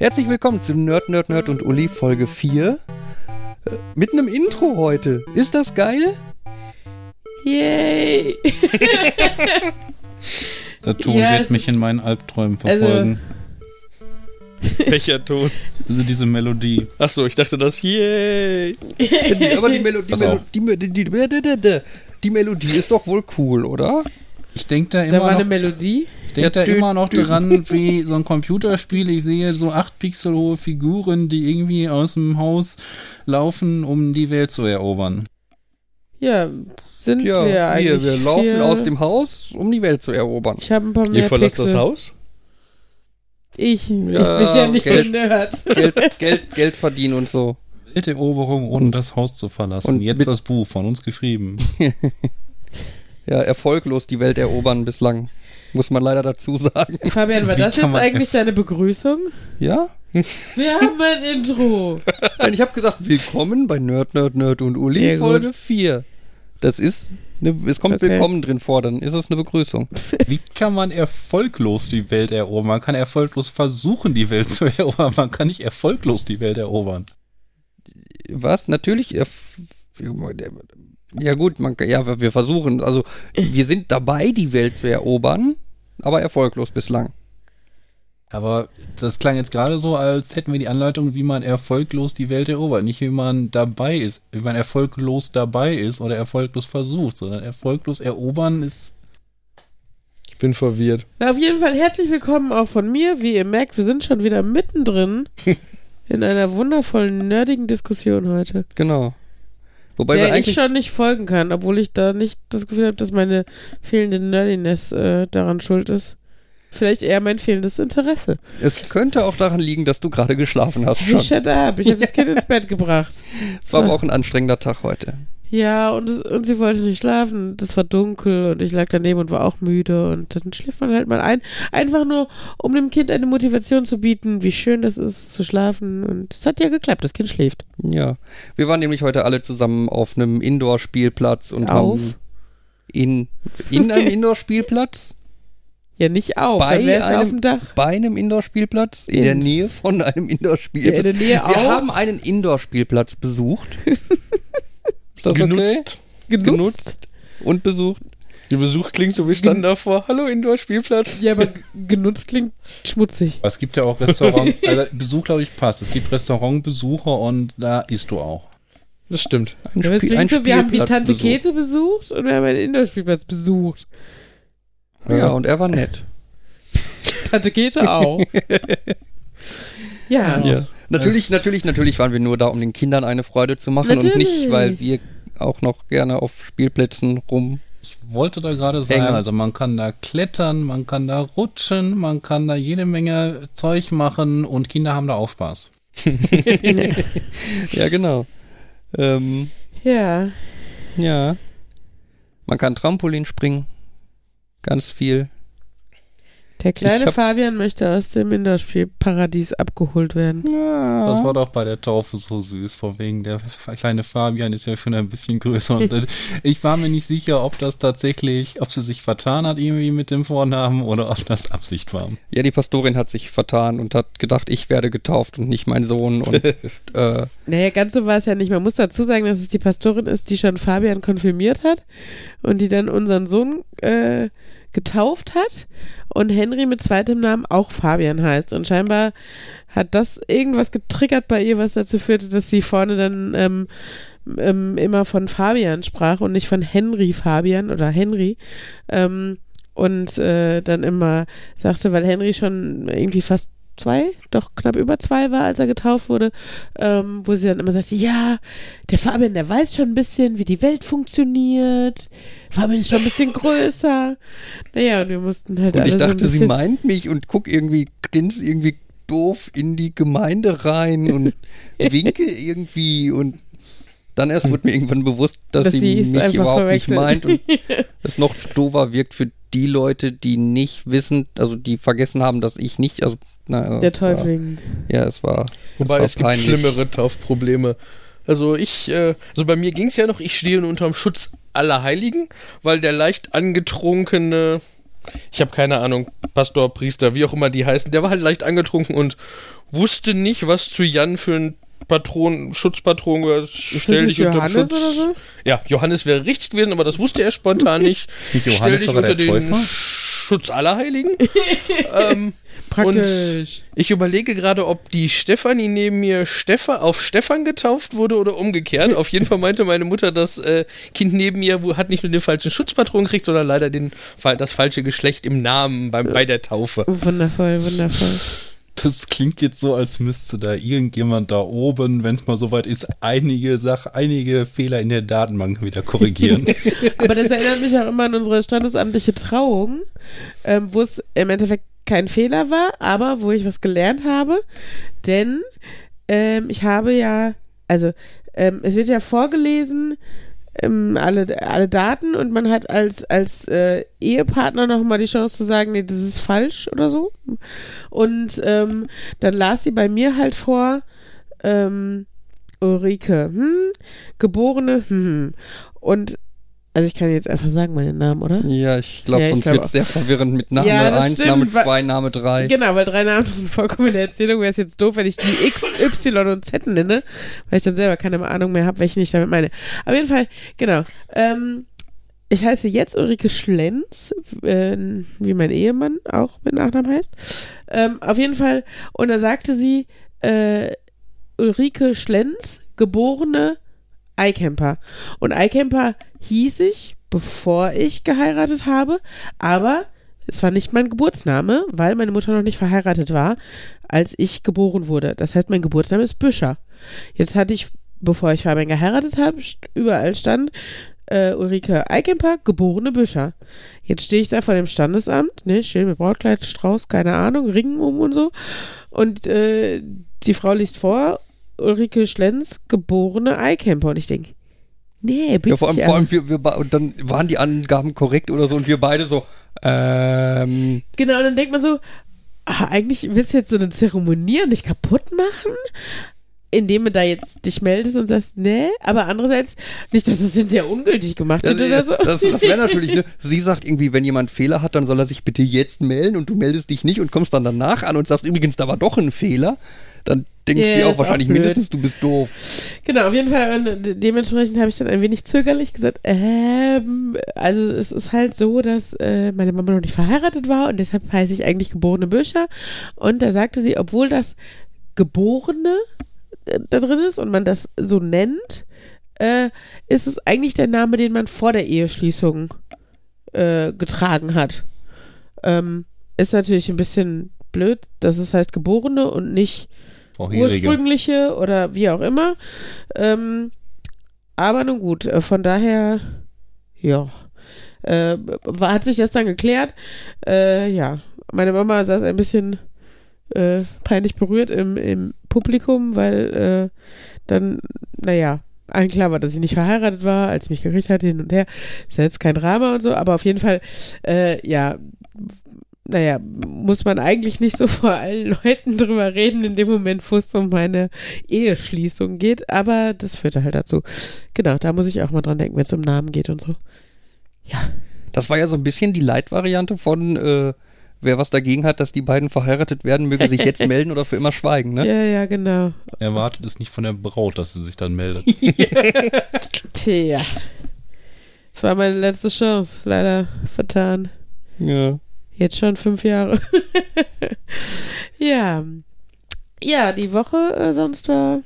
Herzlich willkommen zu Nerd, Nerd, Nerd und Uli Folge 4. Äh, mit einem Intro heute. Ist das geil? Yay! Der Ton Ja, wird mich in meinen Albträumen also- verfolgen. Welcher Ton? Also diese Melodie. Achso, ich dachte das Yay. Die, aber die Melodie, Pass Melo auf. die, die, die, die, die, die Melodie ist doch wohl cool, oder? Ich denke da Da war immer eine noch, Melodie. ich denk da immer noch dran, wie so ein Computerspiel. Ich sehe so acht Pixel hohe Figuren, die irgendwie aus dem Haus laufen, um die Welt zu erobern. Ja, sind Ja, wir eigentlich. wir, wir laufen hier? aus dem Haus, um die Welt zu erobern. Ich habe ein paar Ihr mehr verlasst Pixel. das Haus? Ich, ich bin Ja, ja nicht Geld. ein Nerd. Geld, Geld, Geld verdienen und so. Welteroberung, ohne das Haus zu verlassen. Und Jetzt das Buch von uns geschrieben. Ja, erfolglos die Welt erobern bislang. Muss man leider dazu sagen. Fabian, war Wie das jetzt eigentlich deine Begrüßung? Ja? Wir haben ein Intro. Nein, ich habe gesagt, willkommen bei Nerd, Nerd, Nerd und Uli, Sehr gut. Folge 4. Das ist, eine, es kommt Okay. willkommen drin vor, dann ist es eine Begrüßung. Wie kann man erfolglos die Welt erobern? Man kann erfolglos versuchen, die Welt zu erobern. Man kann nicht erfolglos die Welt erobern. Was? Natürlich. erf- Ja gut, man, ja, wir versuchen, also wir sind dabei, die Welt zu erobern, aber erfolglos bislang. Aber das klang jetzt gerade so, als hätten wir die Anleitung, wie man erfolglos die Welt erobert. Nicht wie man dabei ist, wie man erfolglos dabei ist oder erfolglos versucht, sondern erfolglos erobern ist. Ich bin verwirrt. Na, auf jeden Fall herzlich willkommen auch von mir. Wie ihr merkt, wir sind schon wieder mittendrin in einer wundervollen, nerdigen Diskussion heute. Genau. Wobei der ich schon nicht folgen kann, obwohl ich da nicht das Gefühl habe, dass meine fehlende Nerdiness äh, daran schuld ist. Vielleicht eher mein fehlendes Interesse. es könnte auch daran liegen, dass du gerade geschlafen hast schon. shut up. Ich habe das Kind ins Bett gebracht. Es war aber auch ein anstrengender Tag heute. Ja, und, und sie wollte nicht schlafen. Das war dunkel und ich lag daneben und war auch müde. Und dann schläft man halt mal ein. Einfach nur, um dem Kind eine Motivation zu bieten, wie schön das ist, zu schlafen. Und es hat ja geklappt. Das Kind schläft. Ja. Wir waren nämlich heute alle zusammen auf einem Indoor-Spielplatz und Auf? haben in, in einem Indoor-Spielplatz, Ja, nicht auf. Bei einem- auf dem Dach. bei einem Indoor-Spielplatz, in In. der Nähe von einem Ja, in Indoor-Spielplatz. der Nähe Wir auch. haben einen Indoor-Spielplatz besucht. Ist das okay? Genutzt. Genutzt und besucht. Der Besuch klingt so, wir standen davor. Hallo Indoor-Spielplatz. Ja, aber genutzt klingt schmutzig. Aber es gibt ja auch Restaurant, also Besuch, glaube ich, passt. Es gibt Restaurantbesucher und da isst du auch. Das stimmt. Ein Ja, aber es Spiel- ein so, wir haben die Tante besucht. Käthe besucht und wir haben einen Indoor-Spielplatz besucht. Ja, und er war nett. Tante Käthe auch. ja. Ja. Natürlich, Es- natürlich, natürlich waren wir nur da, um den Kindern eine Freude zu machen und Natürlich. nicht, weil wir auch noch gerne auf Spielplätzen rum. Ich wollte da gerade sagen, also man kann da klettern, man kann da rutschen, man kann da jede Menge Zeug machen und Kinder haben da auch Spaß. Ja, genau. Ähm, Ja. ja. Man kann Trampolin springen. Ganz viel. Der kleine hab- Fabian möchte aus dem Indoor-Spielparadies abgeholt werden. Ja. Das war doch bei der Taufe so süß, vor wegen der kleine Fabian ist ja schon ein bisschen größer und ich war mir nicht sicher, ob das tatsächlich, ob sie sich vertan hat irgendwie mit dem Vornamen oder ob das Absicht war. ja, die Pastorin hat sich vertan und hat gedacht, ich werde getauft und nicht mein Sohn. Und äh, Naja, ganz so war es ja nicht. Man muss dazu sagen, dass es die Pastorin ist, die schon Fabian konfirmiert hat und die dann unseren Sohn äh, getauft hat und Henry mit zweitem Namen auch Fabian heißt. Und scheinbar hat das irgendwas getriggert bei ihr, was dazu führte, dass sie vorne dann ähm, ähm, immer von Fabian sprach und nicht von Henry Fabian oder Henry. Ähm, und äh, dann immer sagte, weil Henry schon irgendwie fast zwei, doch knapp über zwei war, als er getauft wurde, ähm, wo sie dann immer sagte, ja, der Fabian, der weiß schon ein bisschen, wie die Welt funktioniert. Fabian ist schon ein bisschen größer. Naja, und wir mussten halt Und ich so dachte, sie bisschen, meint mich und guck irgendwie, grins irgendwie doof in die Gemeinde rein und winke irgendwie und dann erst wurde mir irgendwann bewusst, dass, Dass sie, sie mich überhaupt nicht meint und es noch doofer wirkt für die Leute, die nicht wissen, also die vergessen haben, dass ich nicht, also na, der es war- Täufling. Ja, es war. Wobei war es gibt peinlich. schlimmere Taufprobleme. Also ich, äh, also bei mir ging es ja noch, ich stehe unterm Schutz aller Heiligen, weil der leicht angetrunkene ich habe keine Ahnung, Pastor, Priester, wie auch immer die heißen, der war halt leicht angetrunken und wusste nicht, was zu Jan für ein Patron, Schutzpatron gehört. Ist Stell dich unter Johannes Schutz. oder so? Ja, Johannes wäre richtig gewesen, aber das wusste er spontan nicht. nicht Stell Johannes dich sogar unter den Täufer? Schutz aller Heiligen. ähm, Praktisch. ich überlege gerade, ob die Stefanie neben mir Stefan, auf Stefan getauft wurde oder umgekehrt. Auf jeden Fall meinte meine Mutter, das äh, Kind neben mir hat nicht nur den falschen Schutzpatron gekriegt, sondern leider den, das falsche Geschlecht im Namen beim, bei der Taufe. Wundervoll, wundervoll. Das klingt jetzt so, als müsste da irgendjemand da oben, wenn es mal soweit ist, einige Sach einige Fehler in der Datenbank wieder korrigieren. Aber das erinnert mich auch immer an unsere standesamtliche Trauung, ähm, wo es im Endeffekt kein Fehler war, aber wo ich was gelernt habe. Denn ähm, ich habe ja, also ähm, es wird ja vorgelesen, ähm, alle, alle Daten und man hat als, als äh, Ehepartner nochmal die Chance zu sagen, nee, das ist falsch oder so. Und ähm, dann las sie bei mir halt vor, ähm, Ulrike, hm, geborene, hm. Und, also ich kann jetzt einfach sagen meinen Namen, oder? Ja, ich glaube, Ja, sonst glaub wird es sehr verwirrend mit Name Ja, das 1, stimmt, Name weil- 2, Name 3. Genau, weil drei Namen sind vollkommen in der Erzählung wäre es jetzt doof, wenn ich die X, Y und Z nenne, weil ich dann selber keine Ahnung mehr habe, welchen ich damit meine. Auf jeden Fall, genau. Ähm, ich heiße jetzt Ulrike Schlenz, äh, wie mein Ehemann auch mit Nachnamen heißt. Ähm, auf jeden Fall, und da sagte sie, äh, Ulrike Schlenz, geborene iCamper. Und iCamper hieß ich, bevor ich geheiratet habe, aber es war nicht mein Geburtsname, weil meine Mutter noch nicht verheiratet war, als ich geboren wurde. Das heißt, mein Geburtsname ist Büscher. Jetzt hatte ich, bevor ich Fabian geheiratet habe, überall stand äh, Ulrike Eikemper, geborene Büscher. Jetzt stehe ich da vor dem Standesamt, ne, still mit Brautkleid, Strauß, keine Ahnung, Ringen um und so. Und äh, die Frau liest vor, Ulrike Schlenz, geborene Eikemper. Und ich denke, nee, bitte. Ja, vor allem, vor allem wir, wir, und dann waren die Angaben korrekt oder so und wir beide so, ähm, Genau, und dann denkt man so, ah, eigentlich willst du jetzt so eine Zeremonie nicht kaputt machen, indem du da jetzt dich meldest und sagst, nee, aber andererseits nicht, dass das hinterher ungültig gemacht wird oder so. das, das wäre natürlich, ne, sie sagt irgendwie, wenn jemand Fehler hat, dann soll er sich bitte jetzt melden und du meldest dich nicht und kommst dann danach an und sagst, übrigens, da war doch ein Fehler. Dann denkst Ja, du dir auch wahrscheinlich auch mindestens, du bist doof. Genau, auf jeden Fall. Und de- dementsprechend habe ich dann ein wenig zögerlich gesagt, ähm, also es ist halt so, dass äh, meine Mama noch nicht verheiratet war und deshalb heiße ich eigentlich geborene Büscher. Und da sagte sie, obwohl das Geborene äh, da drin ist und man das so nennt, äh, ist es eigentlich der Name, den man vor der Eheschließung äh, getragen hat. Ähm, ist natürlich ein bisschen blöd, dass es heißt Geborene und nicht Vorherige. ursprüngliche oder wie auch immer. Ähm, aber nun gut, äh, von daher, ja, äh, hat sich das dann geklärt. Äh, ja, meine Mama saß ein bisschen äh, peinlich berührt im, im Publikum, weil äh, dann, naja, allen klar war, dass ich nicht verheiratet war, als ich mich gekriegt hatte, hin und her. Ist ja jetzt kein Drama und so, aber auf jeden Fall, äh, ja, naja, muss man eigentlich nicht so vor allen Leuten drüber reden, in dem Moment, wo es um meine Eheschließung geht, aber das führte halt dazu. Genau, da muss ich auch mal dran denken, wenn es um Namen geht und so. Ja. Das war ja so ein bisschen die Leitvariante von, äh, wer was dagegen hat, dass die beiden verheiratet werden, möge sich jetzt melden oder für immer schweigen, ne? Ja, ja, genau. Erwartet es nicht von der Braut, dass sie sich dann meldet. Tja. Das war meine letzte Chance, leider vertan. Ja. Jetzt schon fünf Jahre. ja. Ja, die Woche äh, sonst war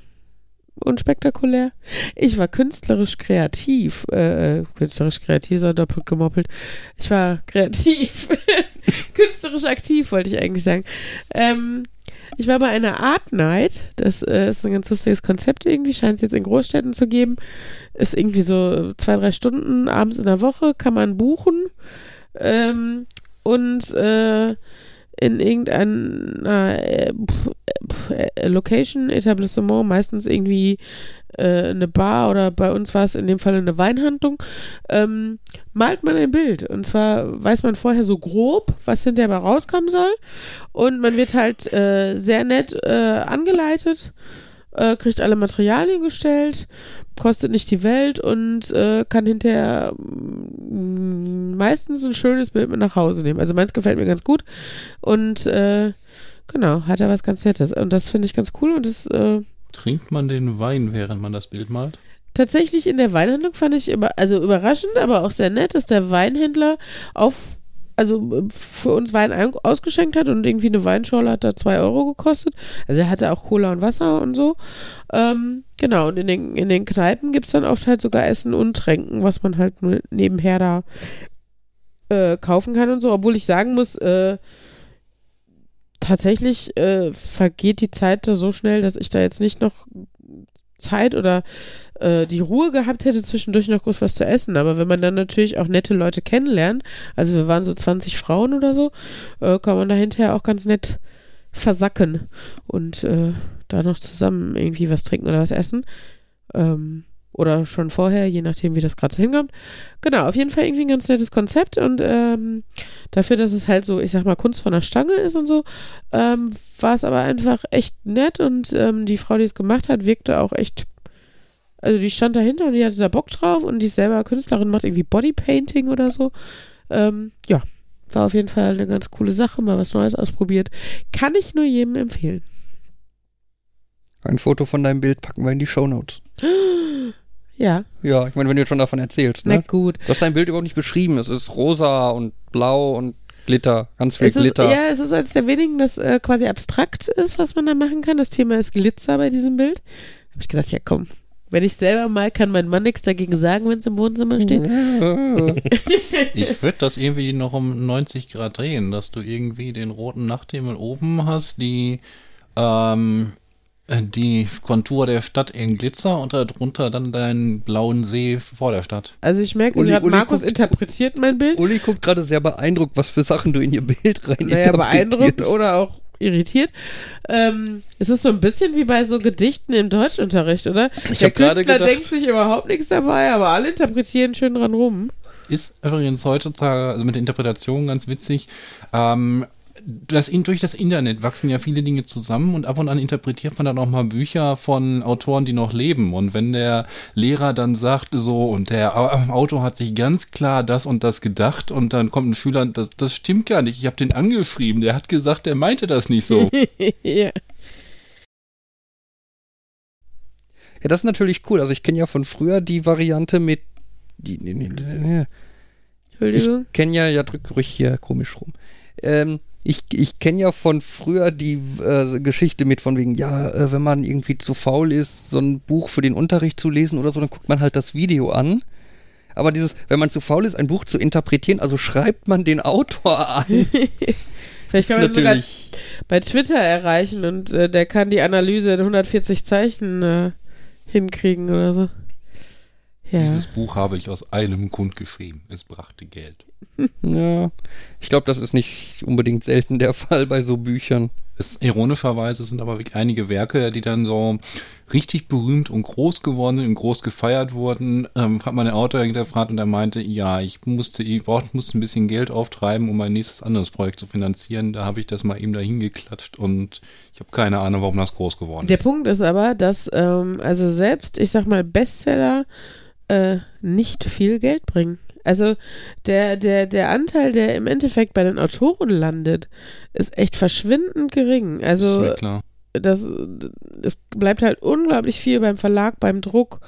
unspektakulär. Ich war künstlerisch kreativ. Äh, äh, künstlerisch kreativ, so doppelt gemoppelt. Ich war kreativ. künstlerisch aktiv, wollte ich eigentlich sagen. Ähm, ich war bei einer Art Night. Das äh, ist ein ganz lustiges Konzept irgendwie. Scheint es jetzt in Großstädten zu geben. Ist irgendwie so zwei, drei Stunden abends in der Woche. Kann man buchen. Ähm, und äh, in irgendeiner äh, pf, äh, Location, Etablissement, meistens irgendwie äh, eine Bar oder bei uns war es in dem Fall eine Weinhandlung, ähm, malt man ein Bild. Und zwar weiß man vorher so grob, was hinterher mal rauskommen soll. Und man wird halt äh, sehr nett äh, angeleitet äh, kriegt alle Materialien gestellt, kostet nicht die Welt und äh, kann hinterher mm, meistens ein schönes Bild mit nach Hause nehmen. Also meins gefällt mir ganz gut und äh, genau, hat er was ganz Nettes. Und das finde ich ganz cool und das äh, Trinkt man den Wein, während man das Bild malt? tatsächlich in der Weinhandlung fand ich über, also überraschend, aber auch sehr nett, dass der Weinhändler auf also äh, für uns Wein ein- ausgeschenkt hat und irgendwie eine Weinschorle hat da zwei Euro gekostet. Also er hatte auch Cola und Wasser und so. Ähm, genau, und in den, in den Kneipen gibt es dann oft halt sogar Essen und Tränken, was man halt nur nebenher da äh, kaufen kann und so. Obwohl ich sagen muss, äh, tatsächlich äh, vergeht die Zeit da so schnell, dass ich da jetzt nicht noch Zeit oder äh, die Ruhe gehabt hätte, zwischendurch noch groß was zu essen. Aber wenn man dann natürlich auch nette Leute kennenlernt, also wir waren so 20 Frauen oder so, äh, kann man da hinterher auch ganz nett versacken und äh, da noch zusammen irgendwie was trinken oder was essen. Ähm, oder schon vorher, je nachdem, wie das gerade so hinkommt. Genau, auf jeden Fall irgendwie ein ganz nettes Konzept und ähm, dafür, dass es halt so, ich sag mal, Kunst von der Stange ist und so, ähm, war es aber einfach echt nett und ähm, die Frau, die es gemacht hat, wirkte auch echt, also die stand dahinter und die hatte da Bock drauf und die ist selber Künstlerin, macht irgendwie Bodypainting oder so. Ähm, ja, war auf jeden Fall eine ganz coole Sache, mal was Neues ausprobiert. Kann ich nur jedem empfehlen. Ein Foto von deinem Bild packen wir in die Shownotes. Ja, Ja, ich meine, wenn du jetzt schon davon erzählst, na ne? gut. Du hast dein Bild überhaupt nicht beschrieben. Es ist rosa und blau und Glitter. Ganz viel Es ist, Glitter. ja, es ist eines der wenigen, das äh, quasi abstrakt ist, was man da machen kann. Das Thema ist Glitzer bei diesem Bild. Habe ich gedacht, ja komm, wenn ich selber mal, kann mein Mann nichts dagegen sagen, wenn es im Wohnzimmer steht. Ich würde das irgendwie noch um 90 Grad drehen, dass du irgendwie den roten Nachthimmel oben hast, die, ähm, die Kontur der Stadt in Glitzer und darunter dann deinen blauen See vor der Stadt. Also ich merke Uli- gerade, Uli Markus guckt- interpretiert mein Bild. Uli guckt gerade sehr beeindruckt, was für Sachen du in ihr Bild rein Naja, beeindruckt oder auch irritiert. Ähm, es ist so ein bisschen wie bei so Gedichten im Deutschunterricht, oder? Ich Der hab gerade Künstler gedacht- denkt sich überhaupt nichts dabei, aber alle interpretieren schön dran rum. Ist übrigens heutzutage, also mit der Interpretation ganz witzig, ähm, das, durch das Internet wachsen ja viele Dinge zusammen und ab und an interpretiert man dann auch mal Bücher von Autoren, die noch leben. Und wenn der Lehrer dann sagt, so, und der Au- Autor hat sich ganz klar das und das gedacht und dann kommt ein Schüler, das, das stimmt gar nicht, ich habe den angeschrieben, der hat gesagt, der meinte das nicht so. ja. Ja, das ist natürlich cool. Also ich kenne ja von früher die Variante mit die, nee, nee, nee. Entschuldigung. Ich kenne ja, ja, drück ruhig hier komisch rum. Ähm, ich ich kenne ja von früher die äh, Geschichte mit von wegen, ja, äh, wenn man irgendwie zu faul ist, so ein Buch für den Unterricht zu lesen oder so, dann guckt man halt das Video an. Aber dieses, wenn man zu faul ist, ein Buch zu interpretieren, also schreibt man den Autor an. Vielleicht kann man sogar bei Twitter erreichen und äh, der kann die Analyse in 140 Zeichen äh, hinkriegen oder so. Ja. Dieses Buch habe ich aus einem Grund geschrieben. Es brachte Geld. ja, ich glaube, das ist nicht unbedingt selten der Fall bei so Büchern. Es, ironischerweise sind aber wirklich einige Werke, die dann so richtig berühmt und groß geworden sind und groß gefeiert wurden. Ähm, hat meine Autor hinterfragt und er meinte, ja, ich musste, ich brauch- musste ein bisschen Geld auftreiben, um mein nächstes anderes Projekt zu finanzieren. Da habe ich das mal eben dahin geklatscht und ich habe keine Ahnung, warum das groß geworden Der ist. Punkt ist aber, dass ähm, also selbst, ich sag mal, Bestseller äh, nicht viel Geld bringen. Also der, der, der Anteil, der im Endeffekt bei den Autoren landet, ist echt verschwindend gering. Also das, es bleibt halt unglaublich viel beim Verlag, beim Druck,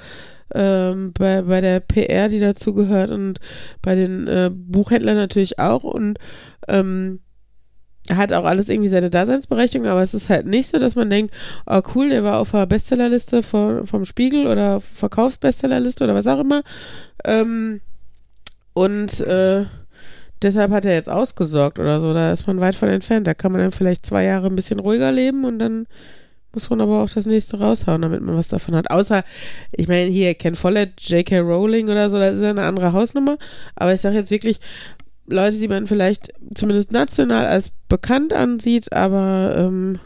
ähm, bei, bei der PR, die dazu gehört und bei den äh, Buchhändlern natürlich auch und ähm, hat auch alles irgendwie seine Daseinsberechtigung, aber es ist halt nicht so, dass man denkt, oh cool, der war auf der Bestsellerliste vom, vom Spiegel oder Verkaufsbestsellerliste oder was auch immer. Ähm, und äh, deshalb hat er jetzt ausgesorgt oder so. Da ist man weit von entfernt. Da kann man dann vielleicht zwei Jahre ein bisschen ruhiger leben und dann muss man aber auch das nächste raushauen, damit man was davon hat. Außer, ich meine, hier Ken Follett, J.K. Rowling oder so, das ist ja eine andere Hausnummer. Aber ich sage jetzt wirklich, Leute, die man vielleicht zumindest national als bekannt ansieht, aber ähm,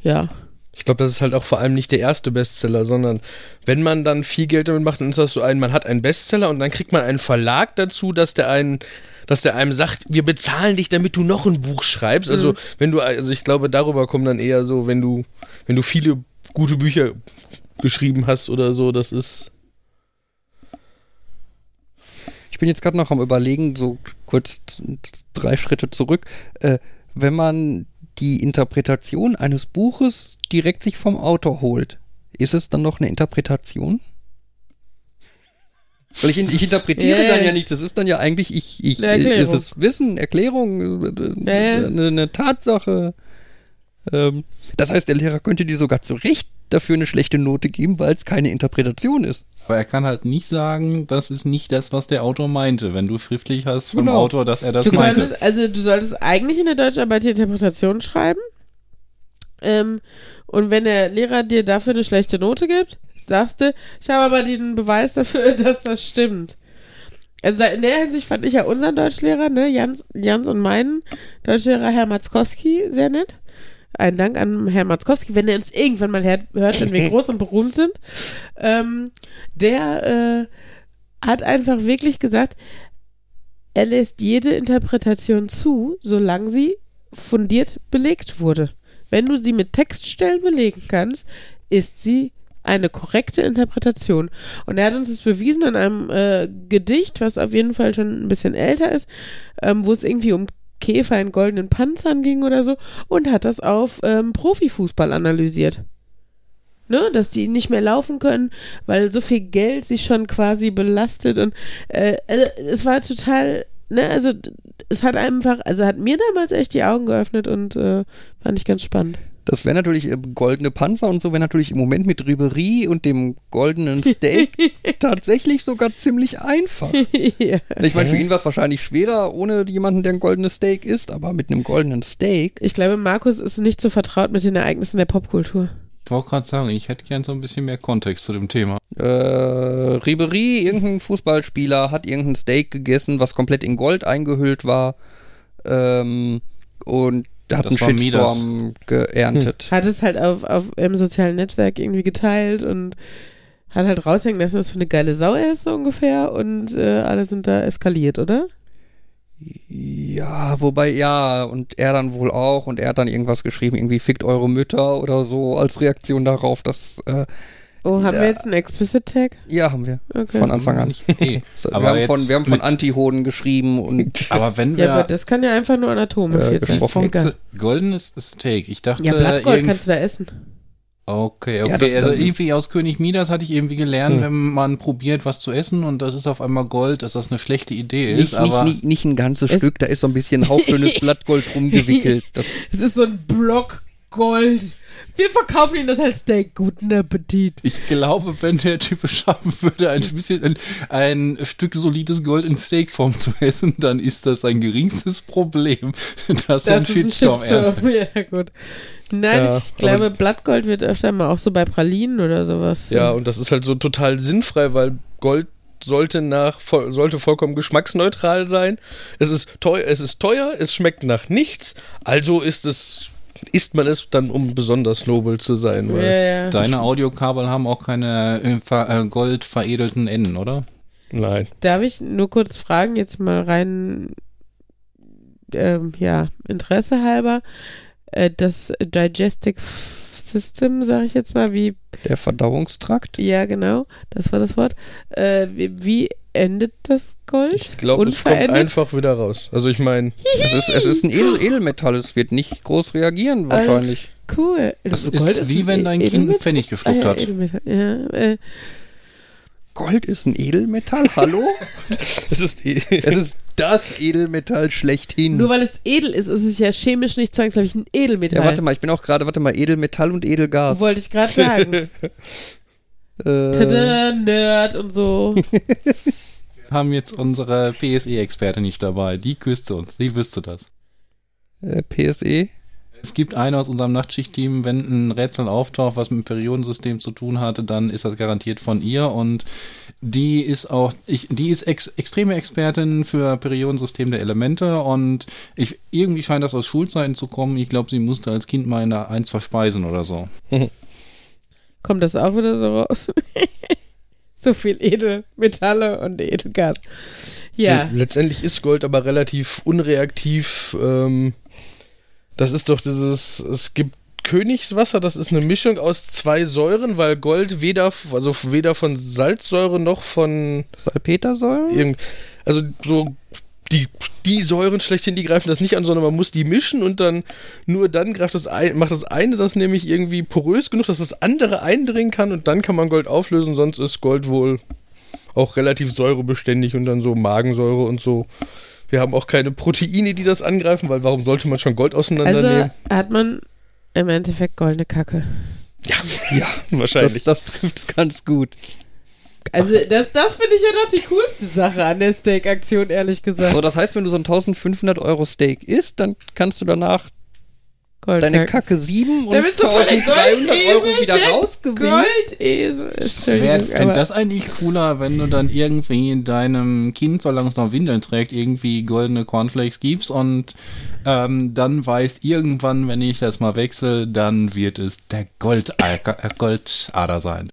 ja. Ich glaube, das ist halt auch vor allem nicht der erste Bestseller, sondern wenn man dann viel Geld damit macht, dann ist das so ein, man hat einen Bestseller und dann kriegt man einen Verlag dazu, dass der einen, dass der einem sagt, wir bezahlen dich, damit du noch ein Buch schreibst. Also wenn du, also ich glaube, darüber kommen dann eher so, wenn du, wenn du viele gute Bücher geschrieben hast oder so. Das ist. Ich bin jetzt gerade noch am Überlegen, so kurz drei Schritte zurück. Äh, wenn man die Interpretation eines Buches direkt sich vom Autor holt, ist es dann noch eine Interpretation? Weil ich, ich interpretiere ja. dann ja nicht, das ist dann ja eigentlich, ich, ich, ist es Wissen, Erklärung, äh, ja. Eine, eine Tatsache. Ähm, das heißt, der Lehrer könnte dir sogar zu Recht dafür eine schlechte Note geben, weil es keine Interpretation ist. Aber er kann halt nicht sagen, das ist nicht das, was der Autor meinte, wenn du schriftlich hast vom Genau. Autor, dass er das Du meinte. könntest, also du solltest eigentlich in der Deutscharbeit die Interpretation schreiben. Ähm, und wenn der Lehrer dir dafür eine schlechte Note gibt, sagst du, ich habe aber den Beweis dafür, dass das stimmt. Also in der Hinsicht fand ich ja unseren Deutschlehrer, ne, Jans, Jans und meinen Deutschlehrer Herr Matzkowski sehr nett. Ein Dank an Herrn Matzkowski, wenn er uns irgendwann mal hört, wenn wir groß und berühmt sind. Ähm, der äh, hat einfach wirklich gesagt, er lässt jede Interpretation zu, solange sie fundiert belegt wurde. Wenn du sie mit Textstellen belegen kannst, ist sie eine korrekte Interpretation. Und er hat uns das bewiesen in einem äh, Gedicht, was auf jeden Fall schon ein bisschen älter ist, ähm, wo es irgendwie um Käfer in goldenen Panzern ging oder so, und hat das auf ähm, Profifußball analysiert. Ne, dass die nicht mehr laufen können, weil so viel Geld sie schon quasi belastet und äh, also, es war total, ne, also es hat einfach, also hat mir damals echt die Augen geöffnet und äh, fand ich ganz spannend. Das wäre natürlich äh, goldene Panzer und so wäre natürlich im Moment mit Ribery und dem goldenen Steak tatsächlich sogar ziemlich einfach. ja. Ich meine, für ihn war es wahrscheinlich schwerer ohne jemanden, der ein goldenes Steak isst, aber mit einem goldenen Steak. Ich glaube, Markus ist nicht so vertraut mit den Ereignissen der Popkultur. Ich wollte gerade sagen, ich hätte gern so ein bisschen mehr Kontext zu dem Thema. Äh, Ribery, irgendein Fußballspieler, hat irgendein Steak gegessen, was komplett in Gold eingehüllt war. Ähm, und hat einen Midas. Shitstorm geerntet. Hat es halt auf, auf im sozialen Netzwerk irgendwie geteilt und hat halt raushängen lassen, was für eine geile Sau er ist, so ungefähr. Und äh, alle sind da eskaliert, oder? Ja, wobei, ja, und er dann wohl auch, und er hat dann irgendwas geschrieben, irgendwie fickt eure Mütter oder so, als Reaktion darauf, dass, äh, Oh, haben Ja. wir jetzt einen Explicit Tag? ja, haben wir. Okay. Von Anfang an. Nicht eh. So, Aber wir haben von, wir haben von Antihoden geschrieben und Aber wenn wir Ja, aber das kann ja einfach nur anatomisch Äh, jetzt funktio- goldenes Steak. Ich dachte, Ja, Blattgold kannst du da essen. Okay, Ja, okay. das- also irgendwie aus König Midas hatte ich irgendwie gelernt, Hm. wenn man probiert, was zu essen und das ist auf einmal Gold, dass das eine schlechte Idee ist. nicht, aber nicht, nicht, nicht ein ganzes Es- Stück, da ist so ein bisschen hauchdünnes Blattgold rumgewickelt. Das, Es ist so ein Block Gold. Wir verkaufen Ihnen das als Steak. Guten Appetit. ich glaube, wenn der Typ es schaffen würde, ein bisschen ein, ein Stück solides Gold in Steakform zu essen, dann ist das sein geringstes Problem, dass er einen Das ist ein Shitstorm erntet. Ja, gut. Nein, Ja, ich glaube, Blattgold wird öfter mal auch so bei Pralinen oder sowas. Ja, und das ist halt so total sinnfrei, weil Gold sollte nach voll, sollte vollkommen geschmacksneutral sein. Es ist teuer, es ist teuer, es schmeckt nach nichts, also ist es isst man es dann, um besonders nobel zu sein. ja, Weil, ja. Deine Audiokabel haben auch keine äh, äh, gold veredelten Enden, oder? Nein. Darf ich nur kurz fragen, jetzt mal rein, ähm, ja, Interesse halber, äh, das Digestive System, sage ich jetzt mal, wie, der Verdauungstrakt. ja genau, das war das Wort, äh, wie, wie endet das Gold? Ich glaube, es kommt einfach wieder raus. Also ich meine, Es ist, es ist ein Edel, Edelmetall, es wird nicht groß reagieren wahrscheinlich. Cool. Das Gold ist wie ein wenn dein Kind einen Edelmetall? Pfennig Ah, geschluckt ja, hat. Ja, äh, Gold ist ein Edelmetall, hallo? es ist es ist das Edelmetall schlechthin. nur weil es edel ist, ist es ja chemisch nicht zwangsläufig ein Edelmetall. ja, warte mal, ich bin auch gerade, warte mal, Edelmetall und Edelgas. Wollte ich gerade sagen. Äh, Tada, Nerd und so. Haben jetzt unsere PSE-Experte nicht dabei. Die küsste uns. Sie wüsste das. äh, PSE. Es gibt eine aus unserem Nachtschichtteam, wenn ein Rätsel auftaucht, was mit dem Periodensystem zu tun hatte, dann ist das garantiert von ihr und die ist auch, ich, die ist ex, extreme Expertin für Periodensystem der Elemente und ich, irgendwie scheint das aus Schulzeiten zu kommen. Ich glaube, sie musste als Kind mal in der eins verspeisen oder so. Kommt das auch wieder so raus? so viel Edelmetalle und Edelgas. Ja. Letztendlich ist Gold aber relativ unreaktiv. Ähm, das ist doch dieses, es gibt Königswasser, das ist eine Mischung aus zwei Säuren, weil Gold weder, also weder von Salzsäure noch von Salpetersäure? also so die, die Säuren schlechthin, die greifen das nicht an, sondern man muss die mischen und dann nur dann greift das ein, macht das eine das nämlich irgendwie porös genug, dass das andere eindringen kann und dann kann man Gold auflösen, sonst ist Gold wohl auch relativ säurebeständig und dann so Magensäure und so. Wir haben auch keine Proteine, die das angreifen, weil warum sollte man schon Gold auseinandernehmen? Also hat man im Endeffekt goldene Kacke. Ja, Wahrscheinlich. das, das trifft es ganz gut. Also das, das finde ich ja noch die coolste Sache an der Steak-Aktion, ehrlich gesagt. So, das heißt, wenn du so ein 1500 Euro Steak isst, dann kannst du danach Gold deine Kacke 7 Da und bist du voll der 1300 Euro wieder der rausgewinnen. Goldesel. Wäre das eigentlich cooler, wenn du dann irgendwie deinem Kind, solange es noch Windeln trägt, irgendwie goldene Cornflakes gibst und ähm, dann weißt, irgendwann, wenn ich das mal wechsle, dann wird es der Goldader, äh, Goldader sein.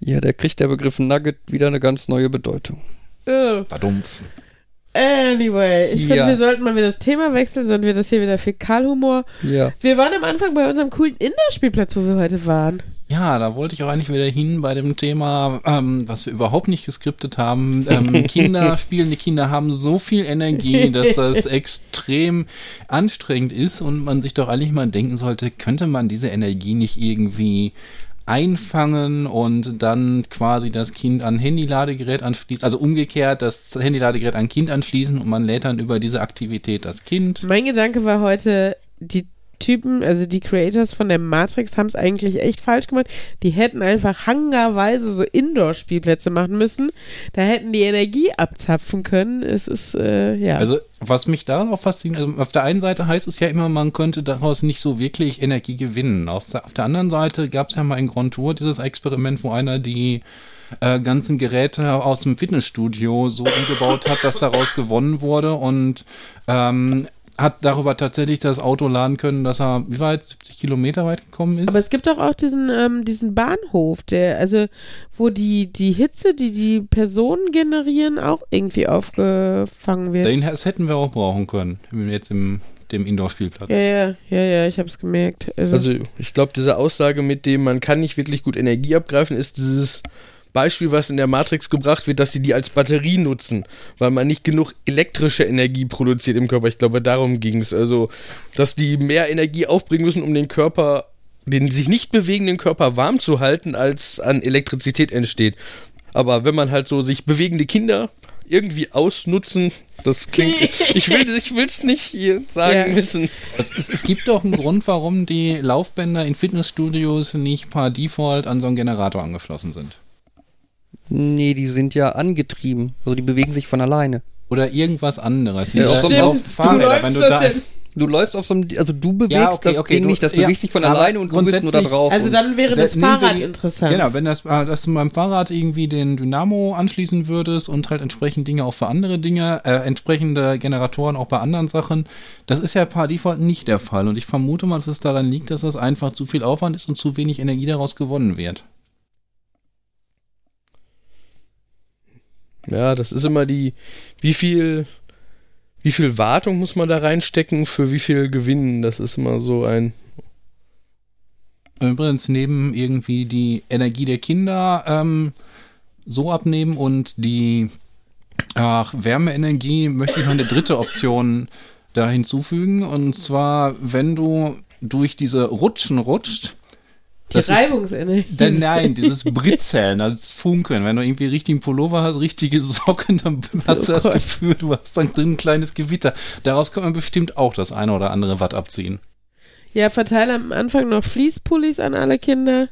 Ja, der kriegt der Begriff Nugget wieder eine ganz neue Bedeutung. Oh. Verdumpf. Anyway, ich finde, Ja. wir sollten mal wieder das Thema wechseln, sonst wird das hier wieder Fäkalhumor. Ja. Wir waren am Anfang bei unserem coolen Indoor-Spielplatz, wo wir heute waren. Ja, da wollte ich auch eigentlich wieder hin bei dem Thema, ähm, was wir überhaupt nicht geskriptet haben. Ähm, Kinder, spielende Kinder haben so viel Energie, dass das extrem anstrengend ist und man sich doch eigentlich mal denken sollte, könnte man diese Energie nicht irgendwie einfangen und dann quasi das Kind an Handyladegerät anschließen, also umgekehrt das Handyladegerät an Kind anschließen und man lädt dann über diese Aktivität das Kind. Mein Gedanke war heute, die Typen, also die Creators von der Matrix haben es eigentlich echt falsch gemacht. Die hätten einfach hangarweise so Indoor-Spielplätze machen müssen. Da hätten die Energie abzapfen können. Es ist, äh, ja. Also, was mich daran auch fasziniert, also auf der einen Seite heißt es ja immer, man könnte daraus nicht so wirklich Energie gewinnen. Aus auf der anderen Seite gab es ja mal in Grand Tour dieses Experiment, wo einer die äh, ganzen Geräte aus dem Fitnessstudio so umgebaut hat, dass daraus gewonnen wurde und ähm, hat darüber tatsächlich das Auto laden können, dass er wie weit 70 Kilometer weit gekommen ist. Aber es gibt doch auch diesen, ähm, diesen Bahnhof, der, also, wo die, die Hitze, die die Personen generieren, auch irgendwie aufgefangen wird. Den das hätten wir auch brauchen können, jetzt im dem Indoor-Spielplatz. ja, ja, ja, ja, ich hab's gemerkt. Also, Also ich glaube, diese Aussage mit dem, man kann nicht wirklich gut Energie abgreifen, ist dieses Beispiel, was in der Matrix gebracht wird, dass sie die als Batterie nutzen, weil man nicht genug elektrische Energie produziert im Körper. Ich glaube, darum ging es. Also, dass die mehr Energie aufbringen müssen, um den Körper, den sich nicht bewegenden Körper warm zu halten, als an Elektrizität entsteht. Aber wenn man halt so sich bewegende Kinder irgendwie ausnutzen, das klingt. ich will ich will's nicht hier sagen Ja. wissen. Es, es, es gibt doch einen Grund, warum die Laufbänder in Fitnessstudios nicht per Default an so einen Generator angeschlossen sind. Nee, die sind ja angetrieben. Also die bewegen sich von alleine. Oder irgendwas anderes. Ja, Die auf so einem auf Stimmt, Fahrräder, du läufst wenn du da. hin. Du läufst auf so einem, also du bewegst Ja, okay, das okay, Ding du- nicht, das ja, bewegt sich von alleine und du bist nur da drauf. also dann wäre das wir Fahrrad die- interessant. Genau, wenn das, äh, dass du beim Fahrrad irgendwie den Dynamo anschließen würdest und halt entsprechend Dinge auch für andere Dinge, äh, entsprechende Generatoren auch bei anderen Sachen, das ist ja per Default nicht der Fall. Und ich vermute mal, dass es daran liegt, dass das einfach zu viel Aufwand ist und zu wenig Energie daraus gewonnen wird. Ja, das ist immer die, wie viel, wie viel Wartung muss man da reinstecken für wie viel Gewinn? Das ist immer so ein. Übrigens neben irgendwie die Energie der Kinder ähm, so abnehmen und die ach, Wärmeenergie möchte ich noch eine dritte Option da hinzufügen. Und zwar, wenn du durch diese Rutschen rutscht, die das ist- Reibungsenergie. Denn nein, dieses Britzeln, das Funkeln, wenn du irgendwie richtigen Pullover hast, richtige Socken, dann hast du Oh das Gott. Gefühl, du hast dann drin ein kleines Gewitter. Daraus kann man bestimmt auch das eine oder andere Watt abziehen. Ja, verteile am Anfang noch Fließpullis an alle Kinder.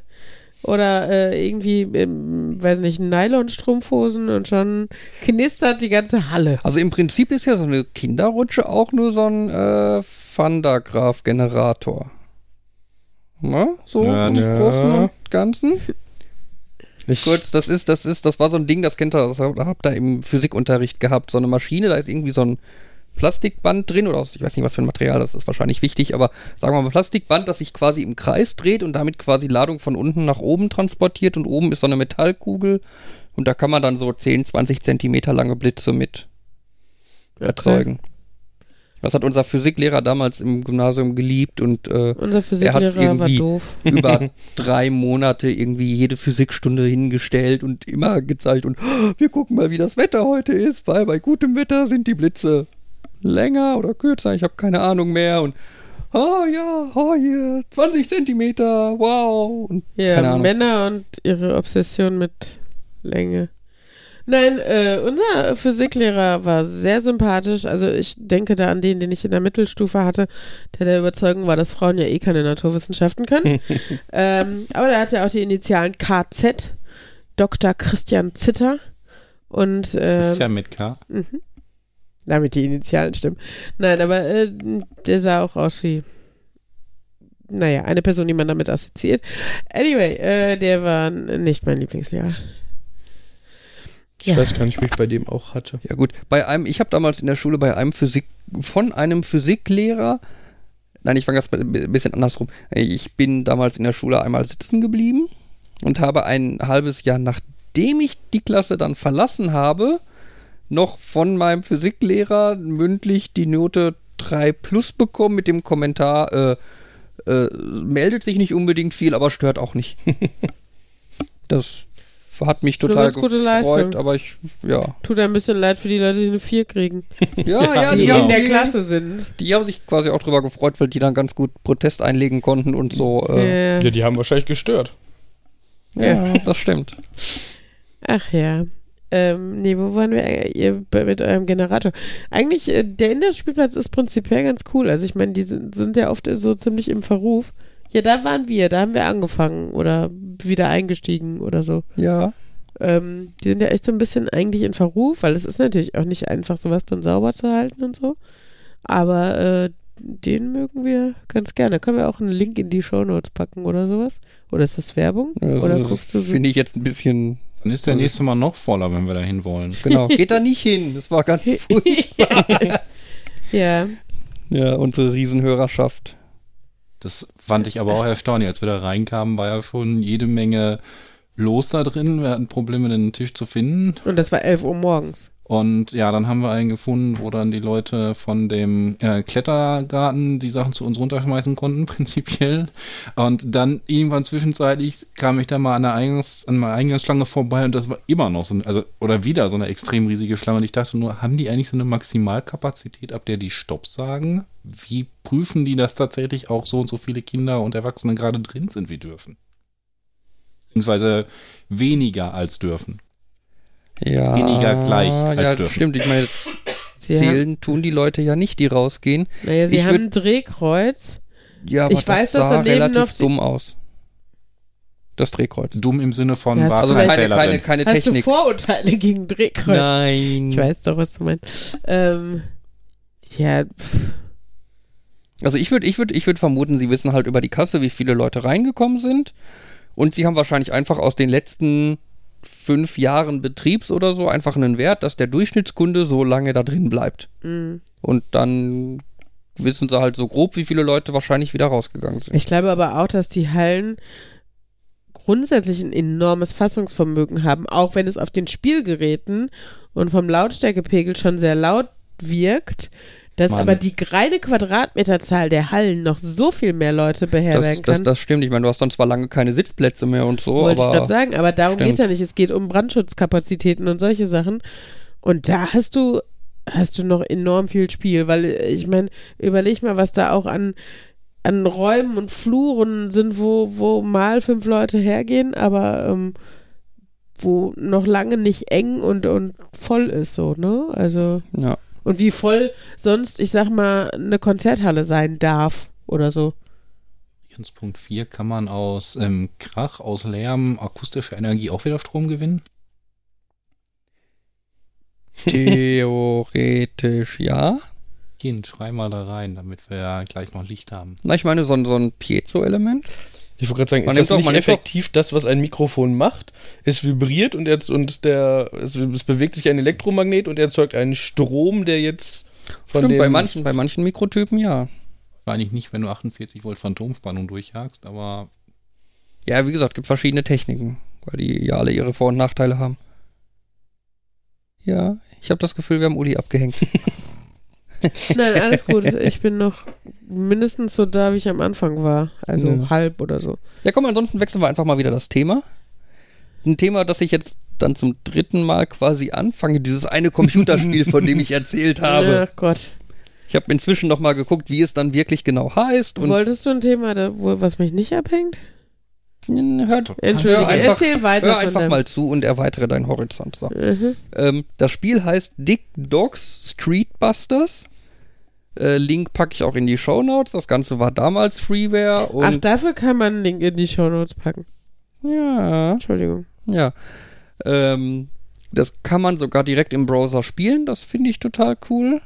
Oder äh, irgendwie, ähm, weiß nicht, Nylonstrumpfhosen und schon knistert die ganze Halle. Also im Prinzip ist ja so eine Kinderrutsche auch nur so ein äh, Van der Graaf-Generator. Na, so Ja, im ja. Großen und Ganzen. Ich, Kurz, das ist, das ist, das war so ein Ding, das kennt ihr, das habt ihr im Physikunterricht gehabt. So eine Maschine, da ist irgendwie so ein Plastikband drin oder aus, ich weiß nicht, was für ein Material, das ist wahrscheinlich wichtig, aber sagen wir mal Plastikband, das sich quasi im Kreis dreht und damit quasi Ladung von unten nach oben transportiert und oben ist so eine Metallkugel und da kann man dann so 10, 20 Zentimeter lange Blitze mit erzeugen. Das hat unser Physiklehrer damals im Gymnasium geliebt und äh, Unser Physiklehrer war irgendwie- doof. über drei Monate irgendwie jede Physikstunde hingestellt und immer gezeigt und "Oh, wir gucken mal, wie das Wetter heute ist, weil bei gutem Wetter sind die Blitze länger oder kürzer, ich habe keine Ahnung mehr und oh ja, oh hier, 20 Zentimeter, wow und Ja. Männer und ihre Obsession mit Länge. Nein, äh, unser Physiklehrer war sehr sympathisch. Also ich denke da an den, den ich in der Mittelstufe hatte, der der Überzeugung war, dass Frauen ja eh keine Naturwissenschaften können. ähm, aber der hatte auch die Initialen KZ, Dr. Christian Zitter. Und ähm, ist ja mit K. damit die Initialen stimmen. Nein, aber äh, der sah auch aus wie, naja, eine Person, die man damit assoziiert. Anyway, äh, der war nicht mein Lieblingslehrer. Ich Ja. weiß gar nicht, wie ich bei dem auch hatte. Ja gut, bei einem, ich habe damals in der Schule bei einem Physik, von einem Physiklehrer, nein, ich fange das ein bisschen andersrum. Ich bin damals in der Schule einmal sitzen geblieben und habe ein halbes Jahr, nachdem ich die Klasse dann verlassen habe, noch von meinem Physiklehrer mündlich die Note 3 plus bekommen mit dem Kommentar, äh, äh, meldet sich nicht unbedingt viel, aber stört auch nicht. das hat mich total gefreut, Leistung. aber ich, ja. Tut ein bisschen leid für die Leute, die eine 4 kriegen, Ja, ja, die genau. in der Klasse sind. Die haben sich quasi auch drüber gefreut, weil die dann ganz gut Protest einlegen konnten und so. Äh, Ja. Ja, die haben wahrscheinlich gestört. ja. das stimmt. Ach ja. Ähm, nee, wo waren wir ihr, bei- mit eurem Generator? Eigentlich, äh, der Indoor-Spielplatz ist prinzipiell ganz cool. Also ich meine, die sind, sind ja oft so ziemlich im Verruf. Ja, da waren wir, da haben wir angefangen oder wieder eingestiegen oder so. Ja. Ähm, die sind ja echt so ein bisschen eigentlich in Verruf, weil es ist natürlich auch nicht einfach, sowas dann sauber zu halten und so. Aber äh, den mögen wir ganz gerne. Können wir auch einen Link in die Shownotes packen oder sowas? Oder ist das Werbung? Das oder ist- guckst du so? Finde ich jetzt ein bisschen. Dann ist der nächste Mal noch voller, wenn wir da hin wollen. Genau. Geht da nicht hin. Das war ganz furchtbar. ja. ja, unsere Riesenhörerschaft. Das fand ich aber auch erstaunlich. Als wir da reinkamen, war ja schon jede Menge los da drin. Wir hatten Probleme, den Tisch zu finden. Und das war 11 Uhr morgens. Und ja, dann haben wir einen gefunden, wo dann die Leute von dem äh, Klettergarten die Sachen zu uns runterschmeißen konnten, prinzipiell. Und dann irgendwann zwischenzeitlich kam ich da mal an der Eingangs, an meiner Eingangsschlange vorbei und das war immer noch so, ein- also, oder wieder so eine extrem riesige Schlange. Und ich dachte nur, haben die eigentlich so eine Maximalkapazität, ab der die Stopp sagen? Wie prüfen die, dass tatsächlich auch so und so viele Kinder und Erwachsene gerade drin sind, wie dürfen? Beziehungsweise weniger als dürfen. Ja. Weniger gleich als ja, dürfen. Stimmt, ich meine, haben, zählen tun die Leute ja nicht, die rausgehen. naja, sie ich haben ein Drehkreuz. Ja, aber Ich weiß, das dass sah daneben relativ dumm aus. Das Drehkreuz. Dumm im Sinne von Ja, war Also keine, keine, keine Hast Technik. du Vorurteile gegen Drehkreuz? Nein. Ich weiß doch, was du meinst. Ähm, ja, Also ich würde ich würd, ich würd vermuten, sie wissen halt über die Kasse, wie viele Leute reingekommen sind. Und sie haben wahrscheinlich einfach aus den letzten fünf Jahren Betriebs oder so einfach einen Wert, dass der Durchschnittskunde so lange da drin bleibt. mh. Und dann wissen sie halt so grob, wie viele Leute wahrscheinlich wieder rausgegangen sind. ich glaube aber auch, dass die Hallen grundsätzlich ein enormes Fassungsvermögen haben, auch wenn es auf den Spielgeräten und vom Lautstärkepegel schon sehr laut wirkt, dass Mann. aber die reine Quadratmeterzahl der Hallen noch so viel mehr Leute beherbergen Das, kann. das stimmt. Ich meine, du hast dann zwar lange keine Sitzplätze mehr und so, Wollte ich gerade sagen, aber darum geht es ja nicht. Es geht um Brandschutzkapazitäten und solche Sachen. Und da hast du, hast du noch enorm viel Spiel, weil äh, ich meine, überleg mal, was da auch an, an Räumen und Fluren sind, wo, wo mal fünf Leute hergehen, aber ähm, wo noch lange nicht eng und, und voll ist, so, ne? Also, ja. Und wie voll sonst, ich sag mal, eine Konzerthalle sein darf oder so. Punkt 4 kann man aus ähm, Krach, aus Lärm, akustischer Energie auch wieder Strom gewinnen? Theoretisch ja. Kind, schrei mal da rein, damit wir ja gleich noch Licht haben. Na, ich meine, so, ein- so ein Piezo-Element. Ich wollte gerade sagen, Man ist das nicht effektiv das, was ein Mikrofon macht? Es vibriert und, jetzt, und der, es, es bewegt sich ein Elektromagnet und erzeugt einen Strom, der jetzt von Stimmt, dem... bei manchen, bei manchen Mikrotypen ja. Wahrscheinlich nicht, wenn du 48 Volt Phantomspannung durchjagst, aber Ja, wie gesagt, gibt verschiedene Techniken, weil die ja alle ihre Vor- und Nachteile haben. Ja, ich habe das Gefühl, wir haben Uli abgehängt. Nein, alles gut. Ich bin noch mindestens so da, wie ich am Anfang war. Also Ja. halb oder so. Ja, komm, ansonsten wechseln wir einfach mal wieder das Thema. Ein Thema, das ich jetzt dann zum dritten Mal quasi anfange, dieses eine Computerspiel, von dem ich erzählt habe. Ach Gott. Ich habe inzwischen noch mal geguckt, wie es dann wirklich genau heißt. Und Wolltest du ein Thema, was mich nicht abhängt? Hört, Entschuldigung, Hör einfach- erzähl weiter hör einfach mal zu und erweitere deinen Horizont. So. Mhm. Ähm, das Spiel heißt Dick Dogs Street Busters. Äh, Link packe ich auch in die Show Notes. Das Ganze war damals Freeware Ach, dafür kann man einen Link in die Shownotes packen. ja, Entschuldigung. ja. Ähm, das kann man sogar direkt im Browser spielen. Das finde ich total cool.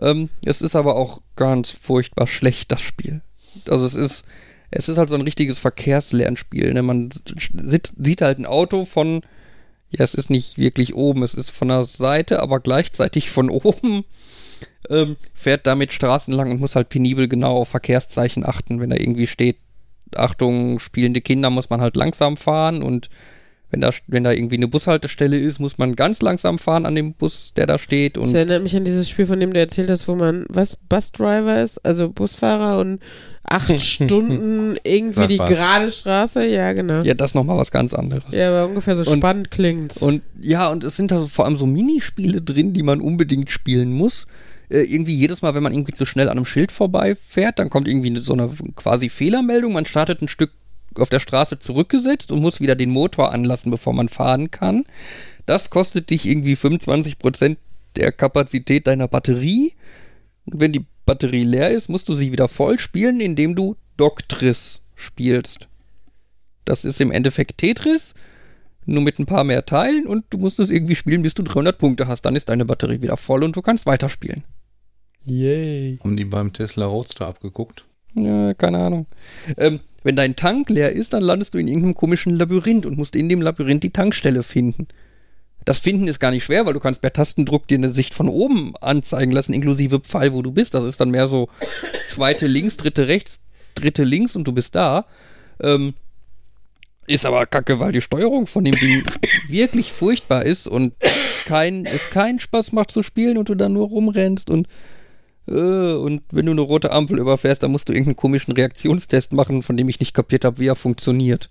Ähm, es ist aber auch ganz furchtbar schlecht, das Spiel. Also es ist, es ist halt so ein richtiges Verkehrslernspiel. Ne? Man sitzt, sieht halt ein Auto von, ja, es ist nicht wirklich oben, es ist von der Seite, aber gleichzeitig von oben. Ähm, fährt damit Straßen lang und muss halt penibel genau auf Verkehrszeichen achten. Wenn da irgendwie steht, Achtung, spielende Kinder, muss man halt langsam fahren und wenn da, wenn da irgendwie eine Bushaltestelle ist, muss man ganz langsam fahren an dem Bus, der da steht. Das Und erinnert mich an dieses Spiel, von dem du erzählt hast, wo man, was, Busdriver ist, also Busfahrer und acht Stunden irgendwie die gerade Straße. Ja, genau. ja, das ist nochmal was ganz anderes. Ja, aber ungefähr so Und- spannend klingt's. Und ja, und es sind da so vor allem so Minispiele drin, die man unbedingt spielen muss. Äh, irgendwie jedes Mal, wenn man irgendwie zu schnell an einem Schild vorbeifährt, dann kommt irgendwie so eine quasi Fehlermeldung. Man startet ein Stück auf der Straße zurückgesetzt und muss wieder den Motor anlassen, bevor man fahren kann. Das kostet dich irgendwie 25% der Kapazität deiner Batterie. Und wenn die Batterie leer ist, musst du sie wieder voll spielen, indem du Doctris spielst. Das ist im Endeffekt Tetris, nur mit ein paar mehr Teilen und du musst es irgendwie spielen, bis du 300 Punkte hast. Dann ist deine Batterie wieder voll und du kannst weiterspielen. Yay. Haben die beim Tesla Roadster abgeguckt? Ja, keine Ahnung. Ähm, wenn dein Tank leer ist, dann landest du in irgendeinem komischen Labyrinth und musst in dem Labyrinth die Tankstelle finden. Das Finden ist gar nicht schwer, weil du kannst per Tastendruck dir eine Sicht von oben anzeigen lassen, inklusive Pfeil, wo du bist. Das ist dann mehr so zweite links, dritte rechts, dritte links und du bist da. Ähm, ist aber kacke, weil die Steuerung von dem Ding wirklich furchtbar ist und kein, es keinen Spaß macht zu spielen und du dann nur rumrennst und und wenn du eine rote Ampel überfährst, dann musst du irgendeinen komischen Reaktionstest machen, von dem ich nicht kapiert habe, wie er funktioniert.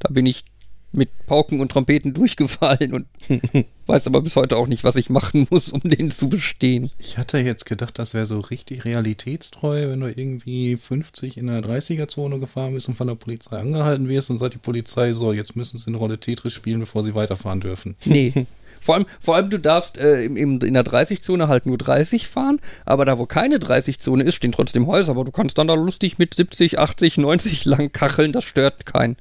Da bin ich mit Pauken und Trompeten durchgefallen und weiß aber bis heute auch nicht, was ich machen muss, um den zu bestehen. Ich hatte jetzt gedacht, das wäre so richtig realitätstreu, wenn du irgendwie 50 in der 30er-Zone gefahren bist und von der Polizei angehalten wirst und sagt die Polizei, so, jetzt müssen sie eine Rolle Tetris spielen, bevor sie weiterfahren dürfen. Nee. Vor allem, vor allem, du darfst äh, im, im, in der 30-Zone halt nur 30 fahren, aber da, wo keine 30-Zone ist, stehen trotzdem Häuser, aber du kannst dann da lustig mit 70, 80, 90 lang kacheln, das stört keinen.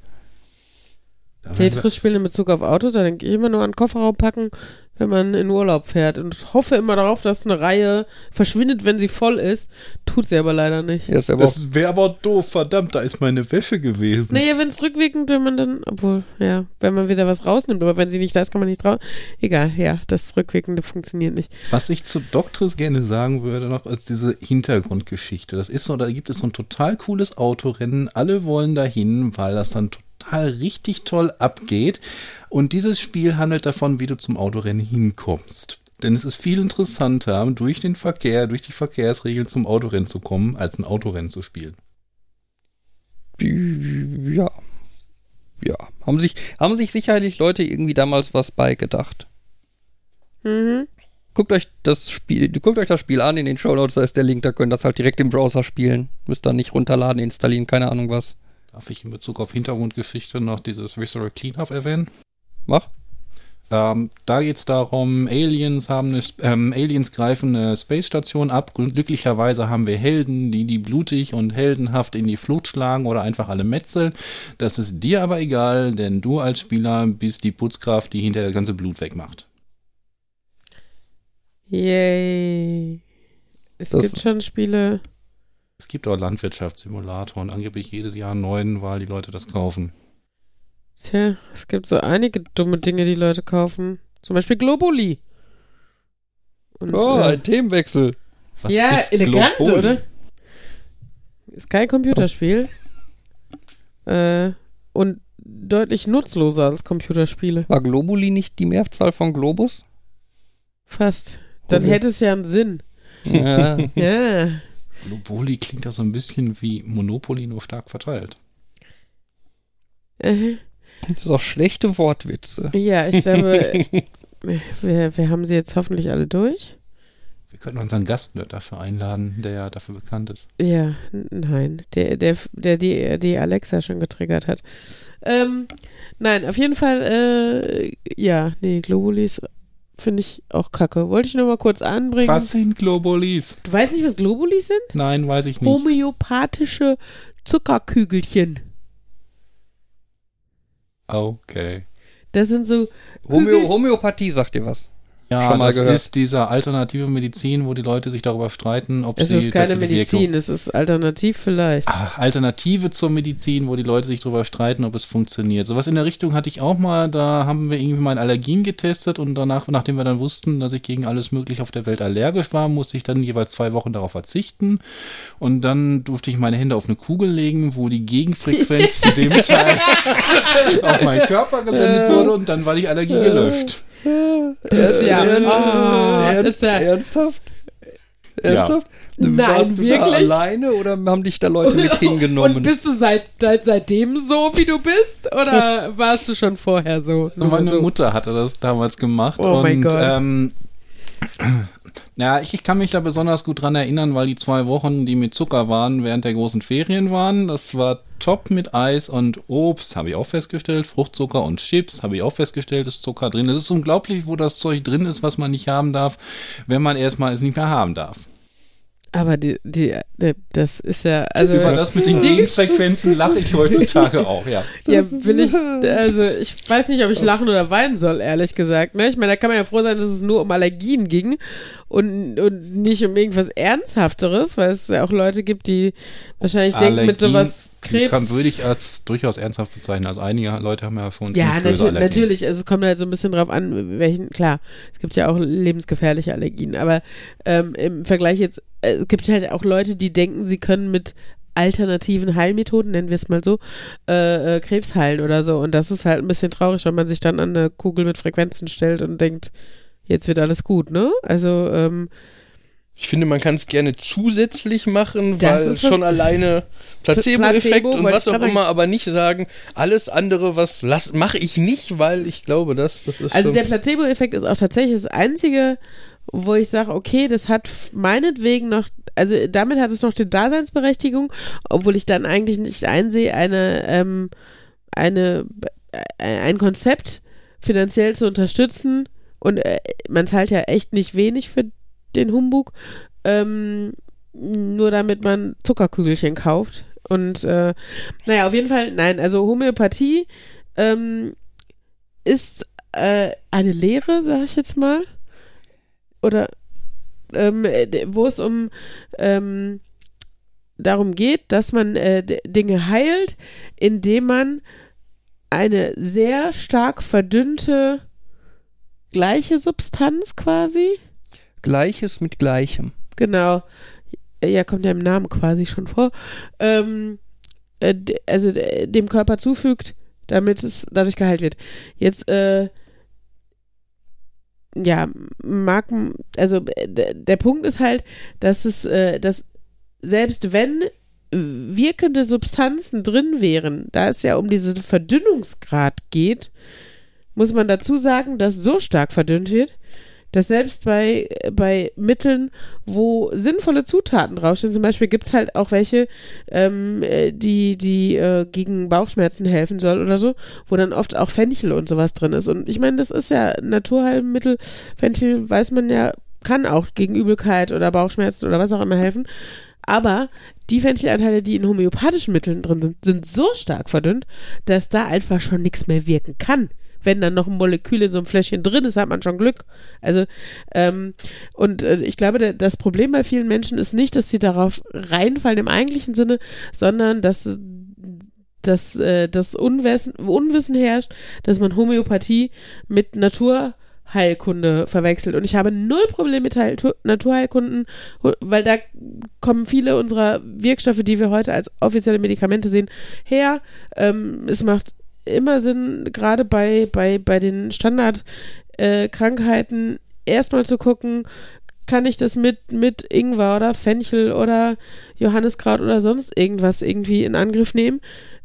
Tetris spielen in Bezug auf Autos, da denke ich immer nur an Kofferraum packen, wenn man in Urlaub fährt und hoffe immer darauf, dass eine Reihe verschwindet, wenn sie voll ist. Tut sie aber leider nicht. Ja, das wäre aber aber doof, verdammt, da ist meine Wäsche gewesen. Naja, wenn es rückwirkend, wenn man dann, obwohl, ja, wenn man wieder was rausnimmt, aber wenn sie nicht da ist, kann man nichts raus. Egal, ja, das Rückwirkende funktioniert nicht. Was ich zu Doctris gerne sagen würde, noch als diese Hintergrundgeschichte. Das ist so, da gibt es so ein total cooles Autorennen. Alle wollen dahin, weil das dann total richtig toll abgeht. Und dieses Spiel handelt davon, wie du zum Autorennen hinkommst. Denn es ist viel interessanter, durch den Verkehr, durch die Verkehrsregeln zum Autorennen zu kommen, als ein Autorennen zu spielen. Ja. Ja. Haben sich, haben sich sicherlich Leute irgendwie damals was beigedacht. Mhm. Guckt euch das Spiel, guckt euch das Spiel an in den Show Notes, da ist der Link, da könnt ihr das halt direkt im Browser spielen. Müsst ihr nicht runterladen, installieren, keine Ahnung was. Darf ich in Bezug auf Hintergrundgeschichte noch dieses Visceral Cleanup erwähnen? Mach. Ähm, da geht es darum, Aliens haben eine, ähm, Aliens greifen eine Space Station ab. Glücklicherweise haben wir Helden, die die blutig und heldenhaft in die Flut schlagen oder einfach alle metzeln. Das ist dir aber egal, denn du als Spieler bist die Putzkraft, die hinter das ganze Blut wegmacht. Yay. Es Das- gibt schon Spiele. Es gibt auch Landwirtschaftssimulatoren, angeblich jedes Jahr einen neuen, weil die Leute das kaufen. Tja, es gibt so einige dumme Dinge, die Leute kaufen. Zum Beispiel Globuli. Und, Oh, äh, ein Themenwechsel. Was ja, ist elegant, Globuli? oder? Ist kein Computerspiel. äh, und deutlich nutzloser als Computerspiele. War Globuli nicht die Mehrzahl von Globus? Fast. Dann Okay. hätte es ja einen Sinn. Ja. Ja. Globuli klingt ja so ein bisschen wie Monopoly, nur stark verteilt. Äh, Das ist auch schlechte Wortwitze. Ja, ich glaube, wir, wir haben sie jetzt hoffentlich alle durch. Wir könnten unseren Gastnerd dafür einladen, der ja dafür bekannt ist. Ja, nein, der, der, der die, die Alexa schon getriggert hat. Ähm, nein, auf jeden Fall, äh, ja, nee, Globulis finde ich auch kacke. Wollte ich nur mal kurz anbringen. Was sind Globulis? Du weißt nicht, was Globulis sind? Nein, weiß ich nicht. Homöopathische Zuckerkügelchen. Okay. Das sind so Homö Homöopathie sagt dir was. Ja, Schon mal das gehört. ist diese alternative Medizin, wo die Leute sich darüber streiten, ob Es sie ist keine Medizin, Wirkung- es ist alternativ vielleicht. Ah, Alternative zur Medizin, wo die Leute sich darüber streiten, ob es funktioniert. Sowas in der Richtung hatte ich auch mal. Da haben wir irgendwie meine Allergien getestet und danach, nachdem wir dann wussten, dass ich gegen alles Mögliche auf der Welt allergisch war, musste ich dann jeweils zwei Wochen darauf verzichten. Und dann durfte ich meine Hände auf eine Kugel legen, wo die Gegenfrequenz zu dem Teil auf meinen Körper gesendet wurde und dann war die Allergie gelöscht. Das ist ja, oh, ist ja ernsthaft? Ja. Ernsthaft? Nein, Warst du wirklich? Da alleine oder haben dich da Leute mit hingenommen? Und bist du seit, seit, seitdem so, wie du bist? Oder warst du schon vorher so? Nur Meine so. Mutter hatte das damals gemacht. Oh und, mein Gott. Ähm, ja, ich, ich kann mich da besonders gut dran erinnern, weil die zwei Wochen, die mit Zucker waren, während der großen Ferien waren. Das war top mit Eis und Obst, habe ich auch festgestellt. Fruchtzucker und Chips, habe ich auch festgestellt, ist Zucker drin. Es ist unglaublich, wo das Zeug drin ist, was man nicht haben darf, wenn man erstmal es nicht mehr haben darf. Aber die, die, die, das ist ja, also. Über das mit den Gegenfrequenzen lache ich heutzutage auch, ja. Ja, will ich, also ich weiß nicht, ob ich lachen oder weinen soll, ehrlich gesagt. Ne? Ich meine, da kann man ja froh sein, dass es nur um Allergien ging und, und nicht um irgendwas Ernsthafteres, weil es ja auch Leute gibt, die wahrscheinlich denken, mit Allergien, sowas Krebs. Kann, würde ich als durchaus ernsthaft bezeichnen. Also einige Leute haben ja schon ja, böse natür Allergien. natürlich. Also es kommt halt so ein bisschen drauf an, welchen, klar, es gibt ja auch lebensgefährliche Allergien, aber ähm, im Vergleich jetzt, es gibt halt auch Leute, die denken, sie können mit alternativen Heilmethoden, nennen wir es mal so, äh, äh, Krebs heilen oder so. Und das ist halt ein bisschen traurig, wenn man sich dann an eine Kugel mit Frequenzen stellt und denkt, jetzt wird alles gut, ne? Also, ähm, Ich finde, man kann es gerne zusätzlich machen, Das weil was- schon alleine Placebo-Effekt Placebo, und was auch immer, aber nicht sagen, alles andere, was mache ich nicht, weil ich glaube, das, das ist Also der Placebo-Effekt ist auch tatsächlich das Einzige, wo ich sage, okay, das hat meinetwegen noch, also damit hat es noch die Daseinsberechtigung, obwohl ich dann eigentlich nicht einsehe, eine, ähm, eine, äh, ein Konzept finanziell zu unterstützen und äh, man zahlt ja echt nicht wenig für den Humbug, ähm, nur damit man Zuckerkügelchen kauft. Und äh, naja, auf jeden Fall, nein, also Homöopathie ähm, ist äh, eine Lehre, sag ich jetzt mal. Oder ähm, äh, wo es um ähm, darum geht, dass man äh, Dinge heilt, indem man eine sehr stark verdünnte gleiche Substanz quasi, Gleiches mit Gleichem. genau, ja, kommt ja im Namen quasi schon vor, ähm, äh, also dem Körper zufügt, damit es dadurch geheilt wird. Jetzt, äh, ja, mag, also äh, der Punkt ist halt, dass es, äh, dass selbst wenn wirkende Substanzen drin wären, da es ja um diesen Verdünnungsgrad geht, muss man dazu sagen, dass so stark verdünnt wird, dass selbst bei, bei Mitteln, wo sinnvolle Zutaten draufstehen, zum Beispiel gibt es halt auch welche, ähm, äh, die, die äh, gegen Bauchschmerzen helfen soll oder so, wo dann oft auch Fenchel und sowas drin ist. Und ich meine, das ist ja Naturheilmittel. Fenchel weiß man ja, kann auch gegen Übelkeit oder Bauchschmerzen oder was auch immer helfen. Aber die Fenchelanteile, die in homöopathischen Mitteln drin sind, sind so stark verdünnt, dass da einfach schon nichts mehr wirken kann. Wenn dann noch ein Molekül in so einem Fläschchen drin ist, hat man schon Glück. Also, ähm, und äh, ich glaube, das Problem bei vielen Menschen ist nicht, dass sie darauf reinfallen im eigentlichen Sinne, sondern dass, dass äh, das Unwissen, Unwissen herrscht, dass man Homöopathie mit Naturheilkunde verwechselt. Und ich habe null Probleme mit Heil Naturheilkunden, weil da kommen viele unserer Wirkstoffe, die wir heute als offizielle Medikamente sehen, her. Ähm, es macht immer Sinn, gerade bei, bei, bei den Standardkrankheiten, äh, erstmal zu gucken, kann ich das mit, mit Ingwer oder Fenchel oder Johanniskraut oder sonst irgendwas irgendwie in Angriff nehmen.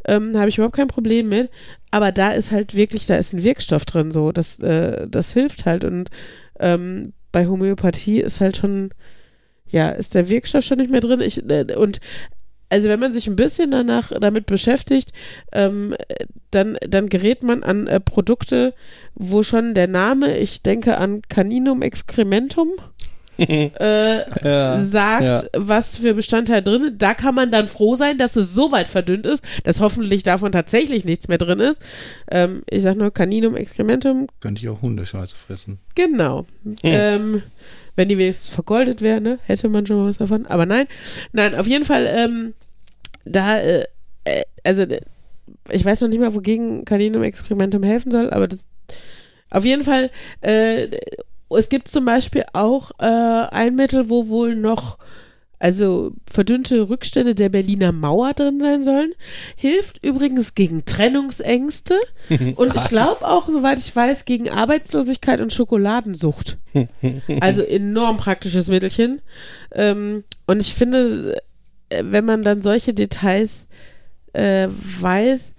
Ähm, habe ich überhaupt kein Problem mit. Aber da ist halt wirklich, da ist ein Wirkstoff drin, so. Das, äh, das hilft halt. Und ähm, bei Homöopathie ist halt schon, ja, ist der Wirkstoff schon nicht mehr drin. Ich, äh, und also wenn man sich ein bisschen danach damit beschäftigt, ähm, dann, dann gerät man an äh, Produkte, wo schon der Name, ich denke an Caninum excrementum, äh, Ja, sagt, ja. was für Bestandteile drin sind. Da kann man dann froh sein, dass es so weit verdünnt ist, dass hoffentlich davon tatsächlich nichts mehr drin ist. Ähm, ich sag nur Caninum excrementum, Könnte ich auch Hundescheiße fressen. Genau. Ähm, wenn die wenigstens vergoldet wäre, ne, hätte man schon mal was davon. Aber nein, nein, auf jeden Fall, ähm, da, äh, äh, also, ich weiß noch nicht mal, wogegen Caninum Experimentum helfen soll, aber das, auf jeden Fall, äh, es gibt zum Beispiel auch äh, ein Mittel, wo wohl noch also verdünnte Rückstände der Berliner Mauer drin sein sollen. Hilft übrigens gegen Trennungsängste und ich glaube auch, soweit ich weiß, gegen Arbeitslosigkeit und Schokoladensucht. Also enorm praktisches Mittelchen. Ähm, und ich finde, äh, wenn man dann solche Details äh, weiß,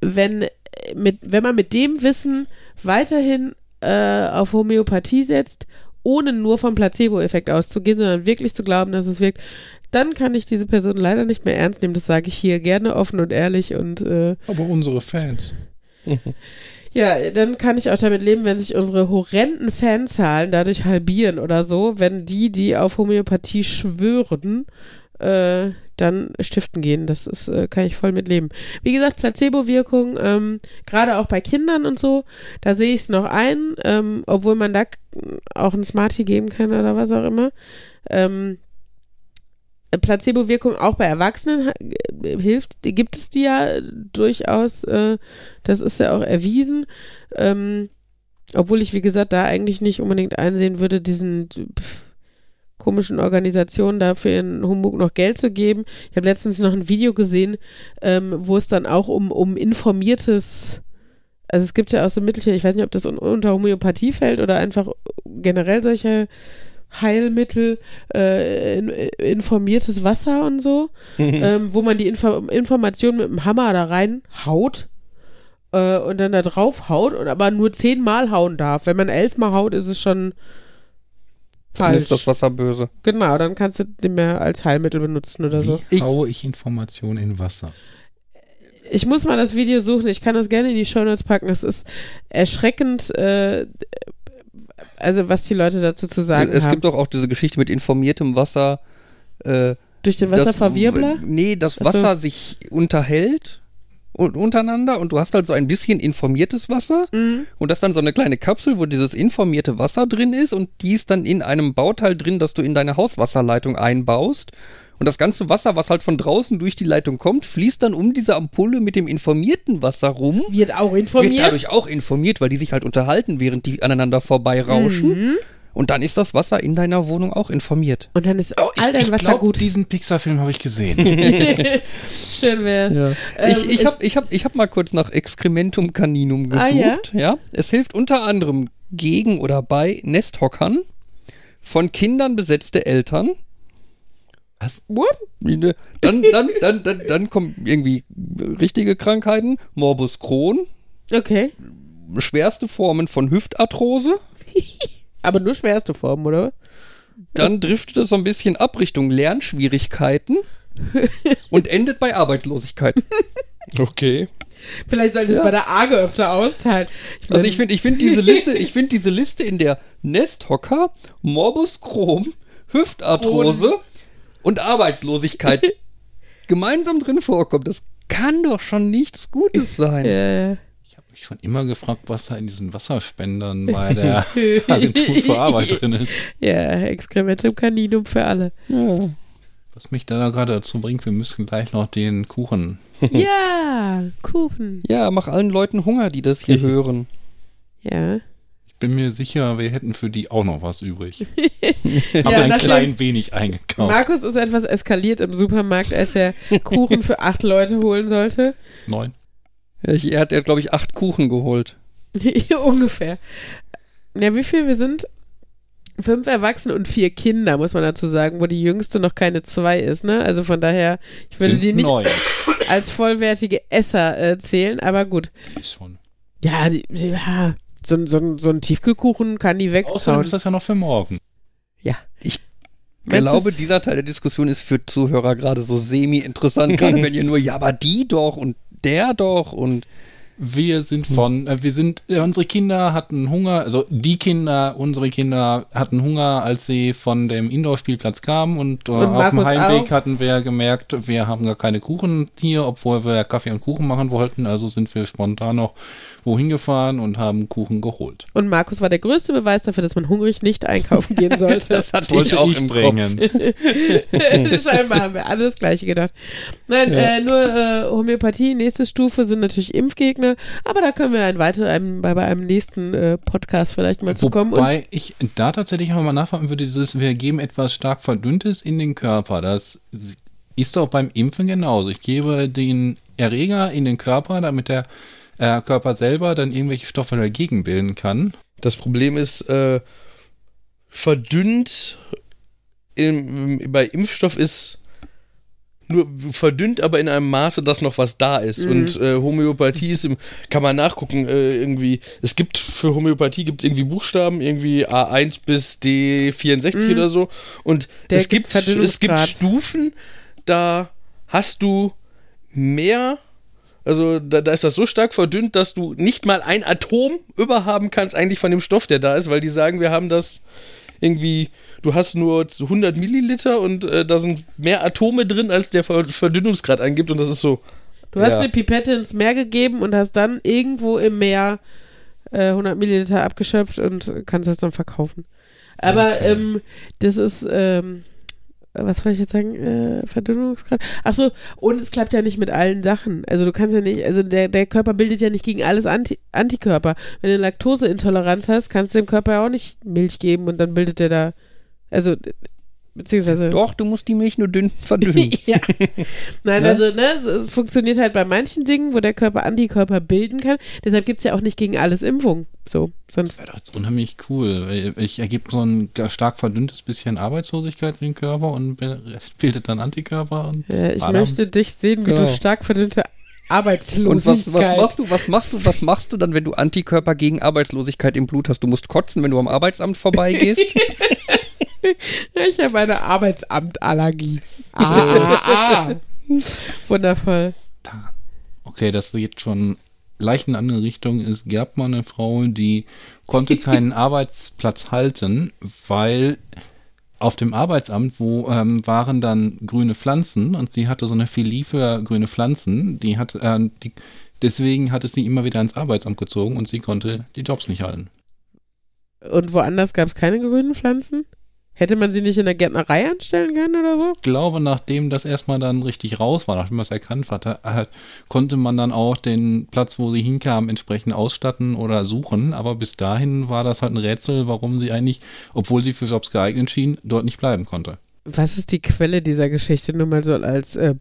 wenn, mit, wenn man mit dem Wissen weiterhin äh, auf Homöopathie setzt, ohne nur vom Placebo-Effekt auszugehen, sondern wirklich zu glauben, dass es wirkt, dann kann ich diese Person leider nicht mehr ernst nehmen. Das sage ich hier gerne offen und ehrlich und äh, Aber unsere Fans. ja, dann kann ich auch damit leben, wenn sich unsere horrenden Fanzahlen dadurch halbieren oder so, wenn die, die auf Homöopathie schwören, äh, dann stiften gehen. Das ist, äh, kann ich voll mit leben. Wie gesagt, Placebo-Wirkung, ähm, gerade auch bei Kindern und so, da sehe ich es noch ein, ähm, obwohl man da auch ein Smartie geben kann oder was auch immer. Ähm, Placebo-Wirkung auch bei Erwachsenen äh, hilft, gibt es die ja durchaus, äh, das ist ja auch erwiesen. Ähm, obwohl ich, wie gesagt, da eigentlich nicht unbedingt einsehen würde, diesen komischen Organisationen dafür in Humbug noch Geld zu geben. Ich habe letztens noch ein Video gesehen, ähm, wo es dann auch um, um informiertes, also es gibt ja auch so Mittelchen, ich weiß nicht, ob das un unter Homöopathie fällt oder einfach generell solche Heilmittel, äh, in, informiertes Wasser und so, ähm, wo man die Info Information mit dem Hammer da reinhaut äh, und dann da drauf haut und aber nur zehnmal hauen darf. Wenn man elfmal haut, ist es schon Dann falsch. ist das Wasser böse. Genau, dann kannst du den mehr als Heilmittel benutzen oder so. Wie Ich- haue ich Informationen in Wasser? Ich muss mal das Video suchen. Ich kann das gerne in die Shownotes packen. Es ist erschreckend, äh, also was die Leute dazu zu sagen es haben. gibt doch auch diese Geschichte mit informiertem Wasser. Äh, Durch den das- Wasserverwirbler? Nee, das Ach so. Wasser sich unterhält und untereinander und du hast halt so ein bisschen informiertes Wasser Mhm. und das ist dann so eine kleine Kapsel, wo dieses informierte Wasser drin ist und die ist dann in einem Bauteil drin, das du in deine Hauswasserleitung einbaust. Und das ganze Wasser, was halt von draußen durch die Leitung kommt, fließt dann um diese Ampulle mit dem informierten Wasser rum. Wird auch Wird informiert. dadurch auch informiert, weil die sich halt unterhalten, während die aneinander vorbeirauschen. Mhm. Und dann ist das Wasser in deiner Wohnung auch informiert. Und dann ist Oh, all dein Wasser glaub, gut. diesen Pixar-Film habe ich gesehen. Schön wär's. Ähm, ich ich es- habe ich hab, ich hab mal kurz nach Excrementum caninum Ah, gesucht. ja? Es hilft unter anderem gegen oder bei Nesthockern, von Kindern besetzte Eltern. What? Dann, dann, dann, dann, dann kommen irgendwie richtige Krankheiten, Morbus Crohn, Okay. schwerste Formen von Hüftarthrose. Aber nur schwerste Formen, oder? Dann driftet es so ein bisschen ab Richtung Lernschwierigkeiten und endet bei Arbeitslosigkeit. Okay. Vielleicht sollte es bei der Arge öfter austeilen. Ich Also mein- ich finde ich find diese Liste, ich finde diese Liste in der Nesthocker, Morbus Crohn, Hüftarthrose und Arbeitslosigkeit gemeinsam drin vorkommt. Das kann doch schon nichts Gutes sein. Ja. Ich habe mich schon immer gefragt, was da in diesen Wasserspendern bei der Agentur für Arbeit drin ist. Ja, Excrementum Caninum für alle. Ja. Was mich da gerade dazu bringt, wir müssen gleich noch den Kuchen. ja, Kuchen. ja, mach allen Leuten Hunger, die das hier hören. Ja. Ich bin mir sicher, wir hätten für die auch noch was übrig. Ja, Aber ein nachdem- klein wenig eingekauft. Markus ist etwas eskaliert im Supermarkt, als er Kuchen für acht Leute holen sollte. Neun. Ich- er hat, glaube ich, acht Kuchen geholt. Ungefähr. Ja, wie viel wir sind? fünf Erwachsene und vier Kinder, muss man dazu sagen, wo die jüngste noch keine zwei ist, ne? Also von daher, ich würde Sind die nicht neun. als vollwertige Esser äh, zählen, aber gut. Ist schon. Ja, die, die, ja so, ein- so, so ein Tiefkühlkuchen kann die Außerdem wegzauen. ist das ja noch für morgen. Ja. Ich Meinst glaube, dieser Teil der Diskussion ist für Zuhörer gerade so semi-interessant, gerade wenn ihr nur, ja, aber die doch und der doch und Wir sind von, äh, wir sind, äh, unsere Kinder hatten Hunger, also die Kinder, unsere Kinder hatten Hunger, als sie von dem Indoor-Spielplatz kamen und, äh, Und auf dem Heimweg auch. hatten wir gemerkt, wir haben gar keine Kuchen hier, obwohl wir Kaffee und Kuchen machen wollten, also sind wir spontan noch wohin gefahren und haben Kuchen geholt. Und Markus war der größte Beweis dafür, dass man hungrig nicht einkaufen gehen sollte. das hatte Wollte ich auch ich im bringen. Scheinbar haben wir alle das Gleiche gedacht. Nein, äh, nur äh, Homöopathie, nächste Stufe sind natürlich Impfgegner, aber da können wir ein weiter, einem, bei, bei einem nächsten äh, Podcast vielleicht mal zu kommen. Und Wobei ich da tatsächlich noch mal nachfragen würde, dieses, wir geben etwas stark Verdünntes in den Körper. Das ist doch beim Impfen genauso. Ich gebe den Erreger in den Körper, damit der äh, Körper selber dann irgendwelche Stoffe dagegen bilden kann. Das Problem ist, äh, verdünnt im, bei Impfstoff ist nur verdünnt, aber in einem Maße, dass noch was da ist. Und äh, Homöopathie ist im, kann man nachgucken, äh, irgendwie, es gibt für Homöopathie gibt es irgendwie Buchstaben, irgendwie A1 bis D64 oder so. Und Der es gibt es gibt. Stufen, da hast du mehr also da, da ist das so stark verdünnt, dass du nicht mal ein Atom überhaben kannst eigentlich von dem Stoff, der da ist, weil die sagen, wir haben das irgendwie, du hast nur 100 Milliliter und äh, da sind mehr Atome drin, als der Ver Verdünnungsgrad angibt und das ist so. du hast ja. eine Pipette ins Meer gegeben und hast dann irgendwo im Meer äh, 100 Milliliter abgeschöpft und kannst das dann verkaufen. Aber ähm, das ist, ähm, was wollte ich jetzt sagen? Äh, Verdünnungsgrad. Ach so, und es klappt ja nicht mit allen Sachen. Also du kannst ja nicht, also der, der Körper bildet ja nicht gegen alles Anti Antikörper. Wenn du Laktoseintoleranz hast, kannst du dem Körper ja auch nicht Milch geben und dann bildet der da, also beziehungsweise doch, du musst die Milch nur dünn verdünnen. ja. Nein, Ne? also, ne, es- es funktioniert halt bei manchen Dingen, wo der Körper Antikörper bilden kann. Deshalb gibt es ja auch nicht gegen alles Impfung. So, sonst. Das wäre doch jetzt unheimlich cool. Ich ergebe so ein stark verdünntes bisschen Arbeitslosigkeit in den Körper und bildet dann Antikörper und Äh, ich Badam. möchte dich sehen, wie Genau. du stark verdünnte Und Arbeitslosigkeit. was, was machst du, was machst du, was machst du dann, wenn du Antikörper gegen Arbeitslosigkeit im Blut hast? Du musst kotzen, wenn du am Arbeitsamt vorbeigehst. Ich habe eine Arbeitsamtallergie. Ah, ah. Wundervoll. Okay, das geht schon leicht in eine andere Richtung. Es gab mal eine Frau, die konnte keinen Arbeitsplatz halten, weil auf dem Arbeitsamt, wo ähm, waren dann grüne Pflanzen und sie hatte so eine Philie für grüne Pflanzen, die hat, äh, die, deswegen hat es sie immer wieder ins Arbeitsamt gezogen und sie konnte die Jobs nicht halten. Und woanders gab es keine grünen Pflanzen? Hätte man sie nicht in der Gärtnerei anstellen können oder so? Ich glaube, nachdem das erstmal dann richtig raus war, nachdem man es erkannt hatte, äh, konnte man dann auch den Platz, wo sie hinkamen, entsprechend ausstatten oder suchen. Aber bis dahin war das halt ein Rätsel, warum sie eigentlich, obwohl sie für Jobs geeignet schien, dort nicht bleiben konnte. Was ist die Quelle dieser Geschichte? Nur mal so als äh,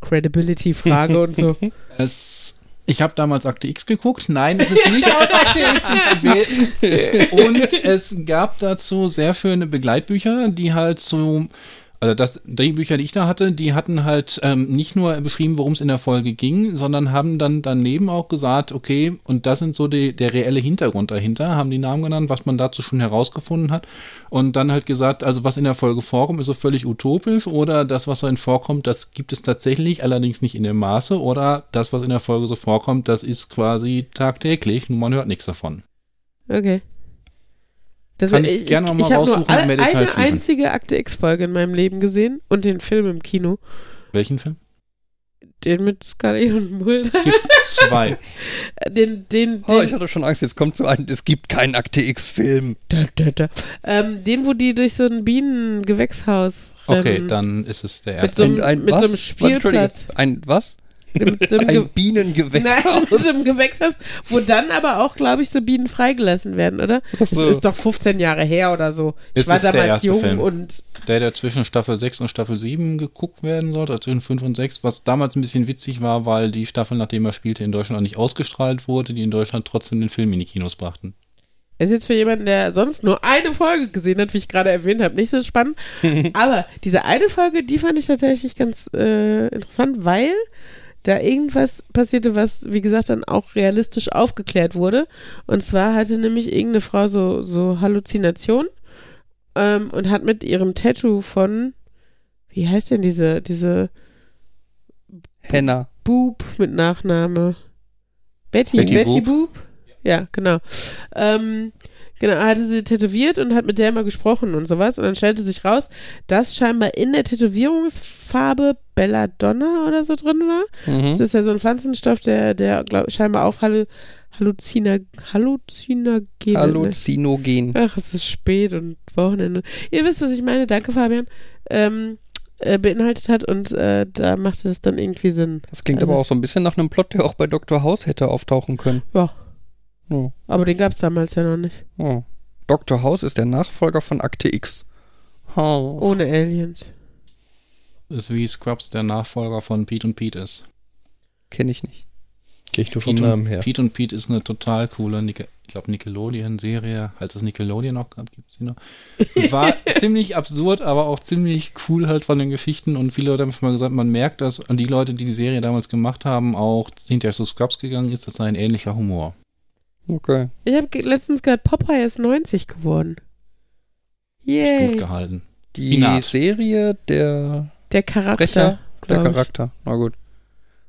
Credibility-Frage und so. Es, ich habe damals Akte X geguckt. Nein, es ist nicht aus Akte X. Und es gab dazu sehr schöne Begleitbücher, die halt so, also das, die Bücher, die ich da hatte, die hatten halt ähm, nicht nur beschrieben, worum es in der Folge ging, sondern haben dann daneben auch gesagt, okay, und das sind so die, der reelle Hintergrund dahinter, haben die Namen genannt, was man dazu schon herausgefunden hat. Und dann halt gesagt, also was in der Folge vorkommt, ist so völlig utopisch oder das, was darin vorkommt, das gibt es tatsächlich, allerdings nicht in dem Maße oder das, was in der Folge so vorkommt, das ist quasi tagtäglich, nur man hört nichts davon. Okay. Das, Kann ich gerne ich habe nur raussuchen und alle- mehr Details eine schließen. einzige Akte X-Folge in meinem Leben gesehen und den Film im Kino. Welchen Film? Den mit Scully und Mulder. Es gibt zwei. Den, den, Oh, den, ich hatte schon Angst, jetzt kommt so ein, es gibt keinen Akte X-Film. Ähm, den, wo die durch so ein Bienengewächshaus Okay, rennen. dann ist es der Mit erste. so einem- mit so einem was? Warte, Spielplatz. Ein was? Mit so Ge- Ein Bienengewächshaus. Nein, so einem Gewächshaus, wo dann aber auch, glaube ich, so Bienen freigelassen werden, oder? Das so. ist doch 15 Jahre her oder so. Ich Es war ist der damals erste jung Film. und Der, der zwischen Staffel 6 und Staffel 7 geguckt werden sollte, also zwischen 5 und 6, was damals ein bisschen witzig war, weil die Staffel, nachdem er spielte, in Deutschland auch nicht ausgestrahlt wurde, die in Deutschland trotzdem den Film in die Kinos brachten. Ist jetzt für jemanden, der sonst nur eine Folge gesehen hat, wie ich gerade erwähnt habe, nicht so spannend. Aber diese eine Folge, die fand ich tatsächlich ganz äh, interessant, weil da irgendwas passierte, was, wie gesagt, dann auch realistisch aufgeklärt wurde. Und zwar hatte nämlich irgendeine Frau so, so Halluzination ähm, und hat mit ihrem Tattoo von, wie heißt denn diese, diese Henna. Boob mit Nachname? Betty, Betty Betty, Boop. Boop? Ja, genau. Ähm, genau, hatte sie tätowiert und hat mit der mal gesprochen und sowas. Und dann stellte sich raus, dass scheinbar in der Tätowierungsfarbe Belladonna oder so drin war. Mhm. Das ist ja so ein Pflanzenstoff, der, der glaub, scheinbar auch Hallu Halluzina Halluzinogene. Halluzinogen. Ach, es ist spät und Wochenende. Ihr wisst, was ich meine. Danke, Fabian. Ähm, äh, beinhaltet hat und äh, da machte es dann irgendwie Sinn. Das klingt Also- aber auch so ein bisschen nach einem Plot, der auch bei Dr. House hätte auftauchen können. Ja, Oh. aber den gab es damals ja noch nicht. Oh. Dr. House ist der Nachfolger von Akte X. Oh. Ohne Aliens. Ist wie Scrubs der Nachfolger von Pete und Pete ist. Kenne ich nicht. Gehe ich nur vom Pete Namen und, her. Pete und Pete ist eine total coole, Nicke, ich glaube Nickelodeon-Serie, als es Nickelodeon noch gab, gibt sie noch. War ziemlich absurd, aber auch ziemlich cool halt von den Geschichten und viele Leute haben schon mal gesagt, man merkt, dass die Leute, die die Serie damals gemacht haben, auch hinterher zu Scrubs gegangen ist, das sei ein ähnlicher Humor. Okay. Ich habe letztens gehört, Popeye ist 90 geworden. Sich Yay. gut gehalten. Die Naht. Serie der Der Charakter. Sprecher, der glaub ich. Charakter. Na gut.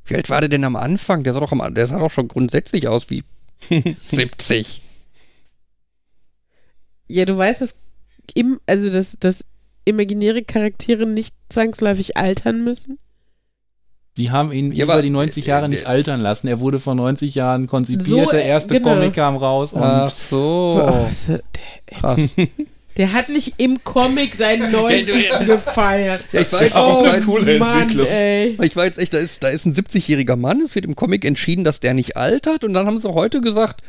Wie alt war der denn am Anfang? Der sah doch, am, der sah doch schon grundsätzlich aus wie 70. Ja, du weißt, dass, im, also dass, dass imaginäre Charaktere nicht zwangsläufig altern müssen. Die haben ihn Ja, über aber- die 90 Jahre nicht altern lassen. Er wurde vor 90 Jahren konzipiert, So, der äh, erste genau. Comic kam raus und Ach so. Er- der, Krass. der hat nicht im Comic seinen 90. gefeiert. Ja, ich weiß, oh, weiß, coole Mann, Entwicklung. ey. Ich war jetzt echt, da ist, da ist ein 70-jähriger Mann, es wird im Comic entschieden, dass der nicht altert und dann haben sie heute gesagt,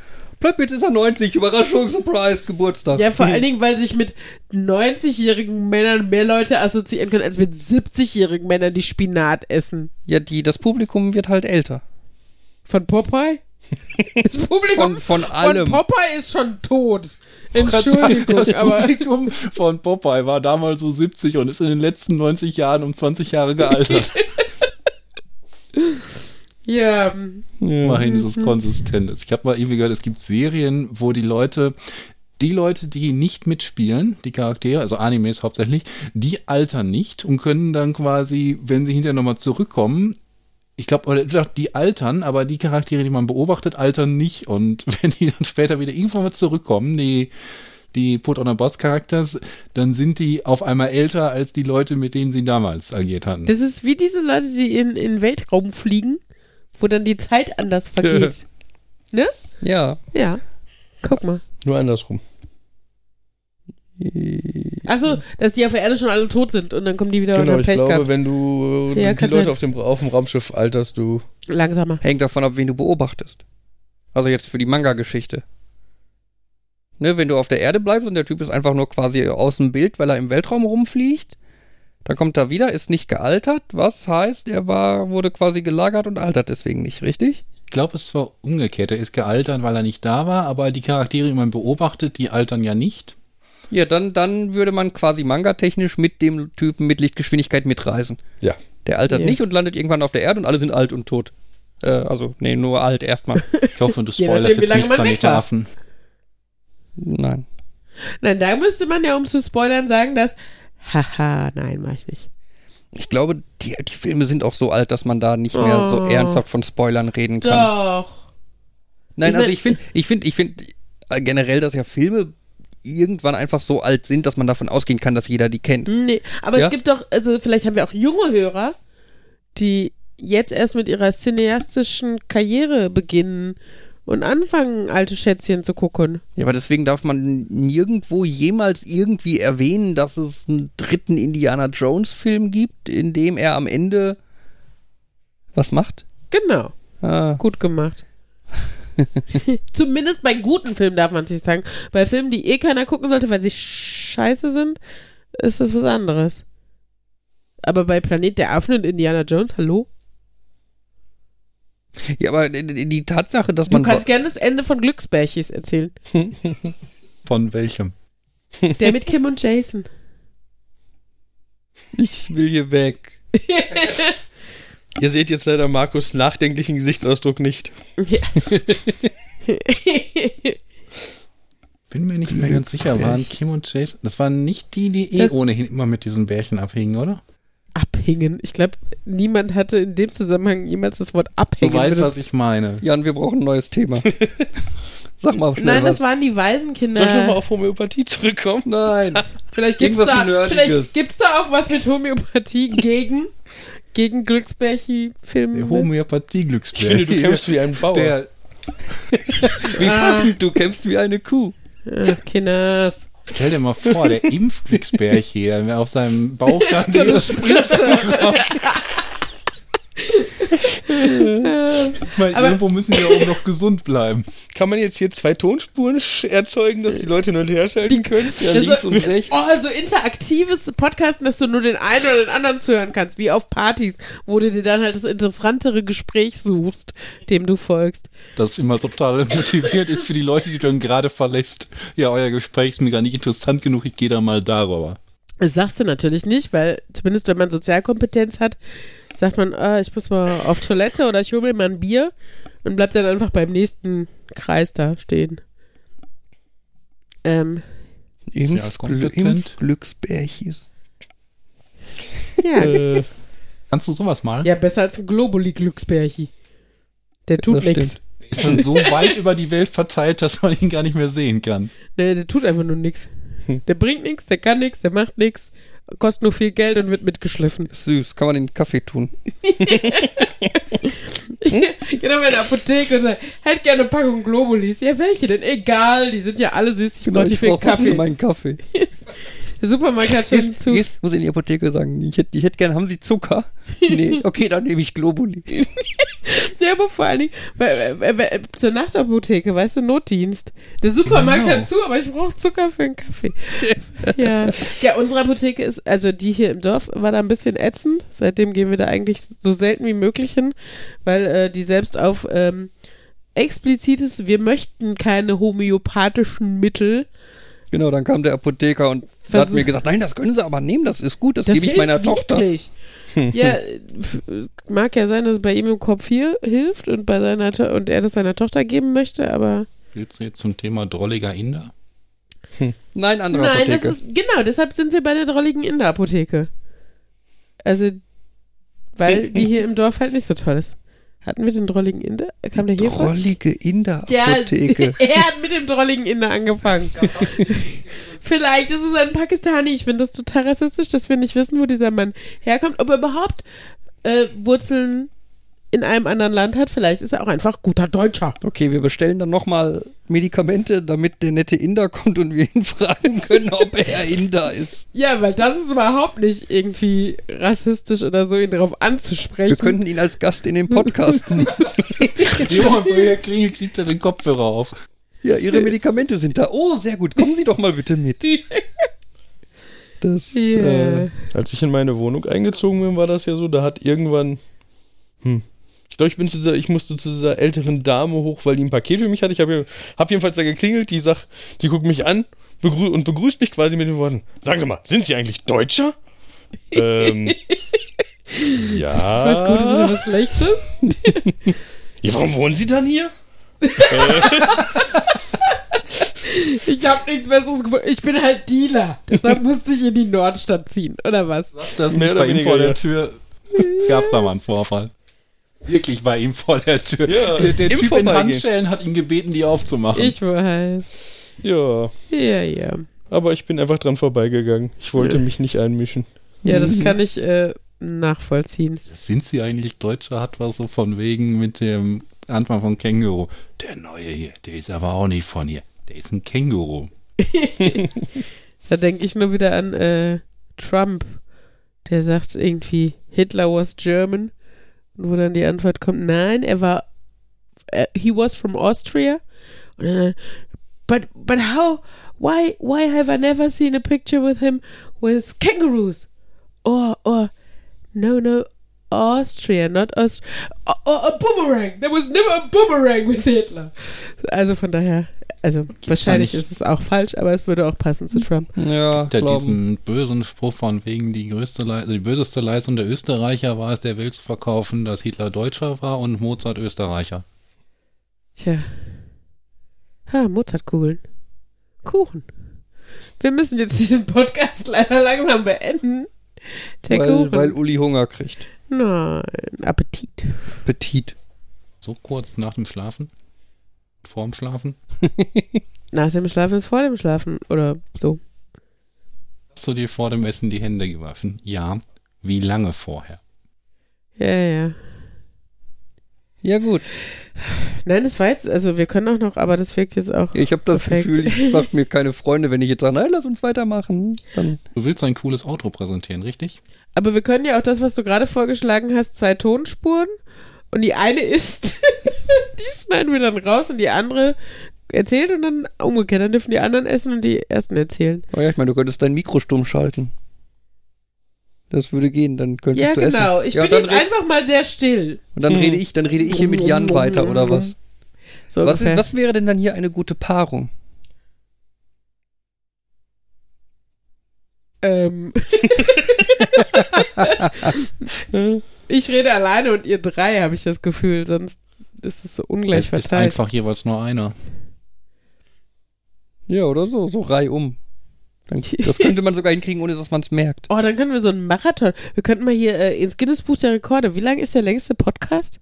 jetzt ist er 90, Überraschung, Surprise, Geburtstag. Ja, vor allen Dingen, weil sich mit 90-jährigen Männern mehr Leute assoziieren können, als mit 70-jährigen Männern, die Spinat essen. Ja, die, das Publikum wird halt älter. Von Popeye? Das Publikum Von, von allem. Popeye ist schon tot. Das Entschuldigung, aber Publikum von Popeye war damals so 70 und ist in den letzten 90 Jahren um 20 Jahre gealtert. ja, Immerhin ist es konsistent. Ich habe mal irgendwie gehört, es gibt Serien, wo die Leute, die Leute, die nicht mitspielen, die Charaktere, also Animes hauptsächlich, die altern nicht und können dann quasi, wenn sie hinterher nochmal zurückkommen, ich glaube, die altern, aber die Charaktere, die man beobachtet, altern nicht. Und wenn die dann später wieder irgendwann mal zurückkommen, die, die Put on a Boss Charakters, dann sind die auf einmal älter als die Leute, mit denen sie damals agiert hatten. das ist wie diese Leute, die in, in den Weltraum fliegen, wo dann die Zeit anders vergeht. ne? Ja. Ja. Guck mal. Nur andersrum. Achso, dass die auf der Erde schon alle tot sind und dann kommen die wieder Genau, unter ich Pech glaube, gehabt. wenn du Ja, die Leute auf dem, auf dem Raumschiff alterst, du. Langsamer. Hängt davon ab, wen du beobachtest. Also jetzt für die Manga-Geschichte. Ne, wenn du auf der Erde bleibst und der Typ ist einfach nur quasi aus dem Bild, weil er im Weltraum rumfliegt, dann kommt er wieder, ist nicht gealtert, was heißt, er war, wurde quasi gelagert und altert deswegen nicht, richtig? Ich glaube, es ist zwar umgekehrt. Er ist gealtert, weil er nicht da war, aber die Charaktere, die man beobachtet, die altern ja nicht. Ja, dann, dann würde man quasi manga-technisch mit dem Typen mit Lichtgeschwindigkeit mitreisen. Ja. Der altert Ja. nicht und landet irgendwann auf der Erde und alle sind alt und tot. Äh, also, nee, nur alt erstmal. Ich hoffe, du spoilerst wie jetzt lange nicht man Planet der Affen. Nein. Nein, da müsste man ja, um zu spoilern, sagen, dass. Haha, nein, mach ich nicht. Ich glaube, die, die Filme sind auch so alt, dass man da nicht mehr so Oh. ernsthaft von Spoilern reden kann. Doch. Nein, Ich also ich finde, ich finde, ich finde äh, generell, dass ja Filme irgendwann einfach so alt sind, dass man davon ausgehen kann, dass jeder die kennt. Nee, aber Ja? es gibt doch, also vielleicht haben wir auch junge Hörer, die jetzt erst mit ihrer cineastischen Karriere beginnen und anfangen, alte Schätzchen zu gucken. Ja, aber deswegen darf man nirgendwo jemals irgendwie erwähnen, dass es einen dritten Indiana Jones Film gibt, in dem er am Ende was macht. Genau, Ah, gut gemacht. Zumindest bei guten Filmen darf man es nicht sagen. Bei Filmen, die eh keiner gucken sollte, weil sie scheiße sind, ist das was anderes. Aber bei Planet der Affen und Indiana Jones, hallo? Ja, aber die, die Tatsache, dass Du man. kannst gerne das Ende von Glücksbärchis erzählen. Von welchem? Der mit Kim und Jason. ich will hier weg. Ihr seht jetzt leider Markus nachdenklichen Gesichtsausdruck nicht. Ja. Bin mir nicht mehr ganz sicher, waren Kim und Jason, das waren nicht die, die eh Das- ohnehin immer mit diesen Bärchen abhingen, oder? Abhängen. Ich glaube, niemand hatte in dem Zusammenhang jemals das Wort Du abhängen. weißt, benutzt. was ich meine. Jan, wir brauchen ein neues Thema. Sag mal schnell Nein, was. das waren die Waisenkinder. Soll ich nochmal auf Homöopathie zurückkommen? Nein. Vielleicht gibt's Irgendwas da, vielleicht gibt's da auch was mit Homöopathie gegen, gegen Glücksbärchi-Filme. Der Ich finde, Homöopathie-Glücksbär. du kämpfst wie ein Bauer. Der, Wie Ah. passend, du kämpfst wie eine Kuh. Ach, Kinders. Stell dir mal vor, der Impfglücksbär hier, er auf seinem Bauch dann So eine Spritze. Ich meine, Aber- irgendwo müssen die oben noch gesund bleiben. Kann man jetzt hier zwei Tonspuren erzeugen, dass die Leute hin und her schalten können? Ja, Das links so- und rechts. Oh, so interaktives Podcasten, dass du nur den einen oder den anderen zuhören kannst, wie auf Partys, wo du dir dann halt das interessantere Gespräch suchst, dem du folgst. Das immer total motiviert ist für die Leute, die du dann gerade verlässt. Ja, euer Gespräch ist mir gar nicht interessant genug, ich gehe da mal darüber. Das sagst du natürlich nicht, weil zumindest wenn man Sozialkompetenz hat, sagt man, ah, ich muss mal auf Toilette oder ich hole mir mal ein Bier und bleibt dann einfach beim nächsten Kreis da stehen. Ähm, Sozialkompetent. Impfglücksbärchis. ja, Äh, Kannst du sowas mal? ja, besser als ein Globuli-Glücksbärchi. Der tut nichts. Ist dann so weit über die Welt verteilt, dass man ihn gar nicht mehr sehen kann. Nee, der tut einfach nur nichts. Der bringt nichts, der kann nichts, der macht nichts, kostet nur viel Geld und wird mitgeschliffen. Süß, kann man in den Kaffee tun. genau, in der Apotheke und sagt, hätte gerne eine Packung Globulis. Ja, welche denn? Egal, die sind ja alle süß, ich Genau, brauche die ich für Kaffee. meinen Kaffee. Der Supermarkt hat schon zu. gehst, muss in die Apotheke sagen, ich hätte, ich hätte gern, haben Sie Zucker? Nee, okay, dann nehme ich Globuli. Ja, aber vor allen Dingen, weil, weil, weil, zur Nachtapotheke, weißt du, Notdienst. Der Supermarkt Genau. hat zu, aber ich brauche Zucker für einen Kaffee. ja. ja, unsere Apotheke ist, also die hier im Dorf war da ein bisschen ätzend. Seitdem gehen wir da eigentlich so selten wie möglich hin, weil äh, die selbst auf ähm, explizites, wir möchten keine homöopathischen Mittel. Genau, dann kam der Apotheker und Versuch- hat mir gesagt, nein, das können Sie aber nehmen, das ist gut, das, Das gebe ich meiner Tochter. wirklich. ja, mag ja sein, dass es bei ihm im Kopf hier hilft und bei seiner to und er das seiner Tochter geben möchte, aber Willst du jetzt zum Thema drolliger Inder? Nein, andere Nein, Apotheke. das ist genau, deshalb sind wir bei der drolligen Inder-Apotheke. Also, weil die hier im Dorf halt nicht so toll ist. Hatten wir den drolligen Inder? Kam der hier vor? Drollige Ja, Inder-Apotheke. er hat mit dem drolligen Inder angefangen. Vielleicht ist es ein Pakistani. Ich finde das total rassistisch, dass wir nicht wissen, wo dieser Mann herkommt. Ob er überhaupt äh, Wurzeln in einem anderen Land hat. Vielleicht ist er auch einfach guter Deutscher. Okay, wir bestellen dann nochmal Medikamente, damit der nette Inder kommt und wir ihn fragen können, ob er Inder ist. Ja, weil das ist überhaupt nicht irgendwie rassistisch oder so, ihn darauf anzusprechen. Wir könnten ihn als Gast in den Podcast nehmen. Johann, wo er klingelt, kriegt er den Kopfhörer auf. Ja, Ihre Medikamente sind da. Oh, sehr gut. Kommen Sie doch mal bitte mit. Das, Yeah. äh, als ich in meine Wohnung eingezogen bin, war das ja so, da hat irgendwann. Hm. Ich glaube, ich bin zu dieser, ich musste zu dieser älteren Dame hoch, weil die ein Paket für mich hatte. Ich habe hab jedenfalls da geklingelt, die sagt, die guckt mich an begrü und begrüßt mich quasi mit den Worten: Sagen Sie mal, sind Sie eigentlich Deutscher? ähm. Ja. Ist was Gutes oder was Schlechtes? Ja, warum wohnen Sie dann hier? Ich habe nichts Besseres gefunden. Ich bin halt Dealer. Deshalb musste ich in die Nordstadt ziehen, oder was? Das nicht bei ihm vor der. Tür. Gab's da mal einen Vorfall. Wirklich bei ihm vor der Tür. Ja, der der Typ in. Handschellen hat ihn gebeten, die aufzumachen. Ich weiß. Ja, Ja, ja. aber ich bin einfach dran vorbeigegangen. Ich wollte mich nicht einmischen. Ja, das kann ich äh, nachvollziehen. Sind sie eigentlich Deutscher? Hat was so von wegen mit dem Anfang von Känguru. Der neue hier, der ist aber auch nicht von hier. Der ist ein Känguru. Da denke ich nur wieder an äh, Trump. Der sagt irgendwie, Hitler was German. Wo dann die Antwort kommt, nein, er war, he was from Austria. Und dann, but, but how, why, why have I never seen a picture with him with kangaroos? Or, or, no, no, Austria, not Aust a, a, a boomerang. There was never a boomerang with Hitler. Also von daher, also wahrscheinlich nicht- ist es auch falsch, aber es würde auch passen zu Trump. Ja, Der glauben. diesen bösen Spruch von wegen die größte Le die böseste Leistung der Österreicher war es, der Welt zu verkaufen, dass Hitler Deutscher war und Mozart Österreicher. Tja. Ha, Mozartkugeln. Kuchen. Wir müssen jetzt diesen Podcast leider langsam beenden. Der weil, Kuchen. weil Uli Hunger kriegt. Nein, Appetit. Petit. So kurz nach dem Schlafen? Vorm Schlafen? Nach dem Schlafen ist vor dem Schlafen oder so. Hast du dir vor dem Essen die Hände gewaschen? Ja. Wie lange vorher? Ja, ja. Ja gut. Nein, das weiß, also wir können auch noch, aber das wirkt jetzt auch. Ich habe das Perfekt. Gefühl, ich mache mir keine Freunde, wenn ich jetzt sage, nein, lass uns weitermachen. Dann Du willst ein cooles Auto präsentieren, richtig? Aber wir können ja auch das, was du gerade vorgeschlagen hast, zwei Tonspuren und die eine ist, die schneiden wir dann raus und die andere erzählt und dann umgekehrt. Dann dürfen die anderen essen und die ersten erzählen. Oh ja, ich meine, du könntest dein Mikro stumm schalten. Das würde gehen, dann könntest Ja, du essen. genau. Ich ja, bin jetzt einfach mal sehr still. Und dann rede ich, dann rede ich hier mit Jan weiter, oder was? So Was, was wäre denn dann hier eine gute Paarung? Ähm. ich rede alleine und ihr drei, habe ich das Gefühl. Sonst ist es so ungleich es ist verteilt. einfach jeweils nur einer. Ja, oder so, so reihum. Das könnte man sogar hinkriegen, ohne dass man es merkt. Oh, dann können wir so einen Marathon. Wir könnten mal hier äh, ins Guinness Buch der Rekorde. Wie lang ist der längste Podcast?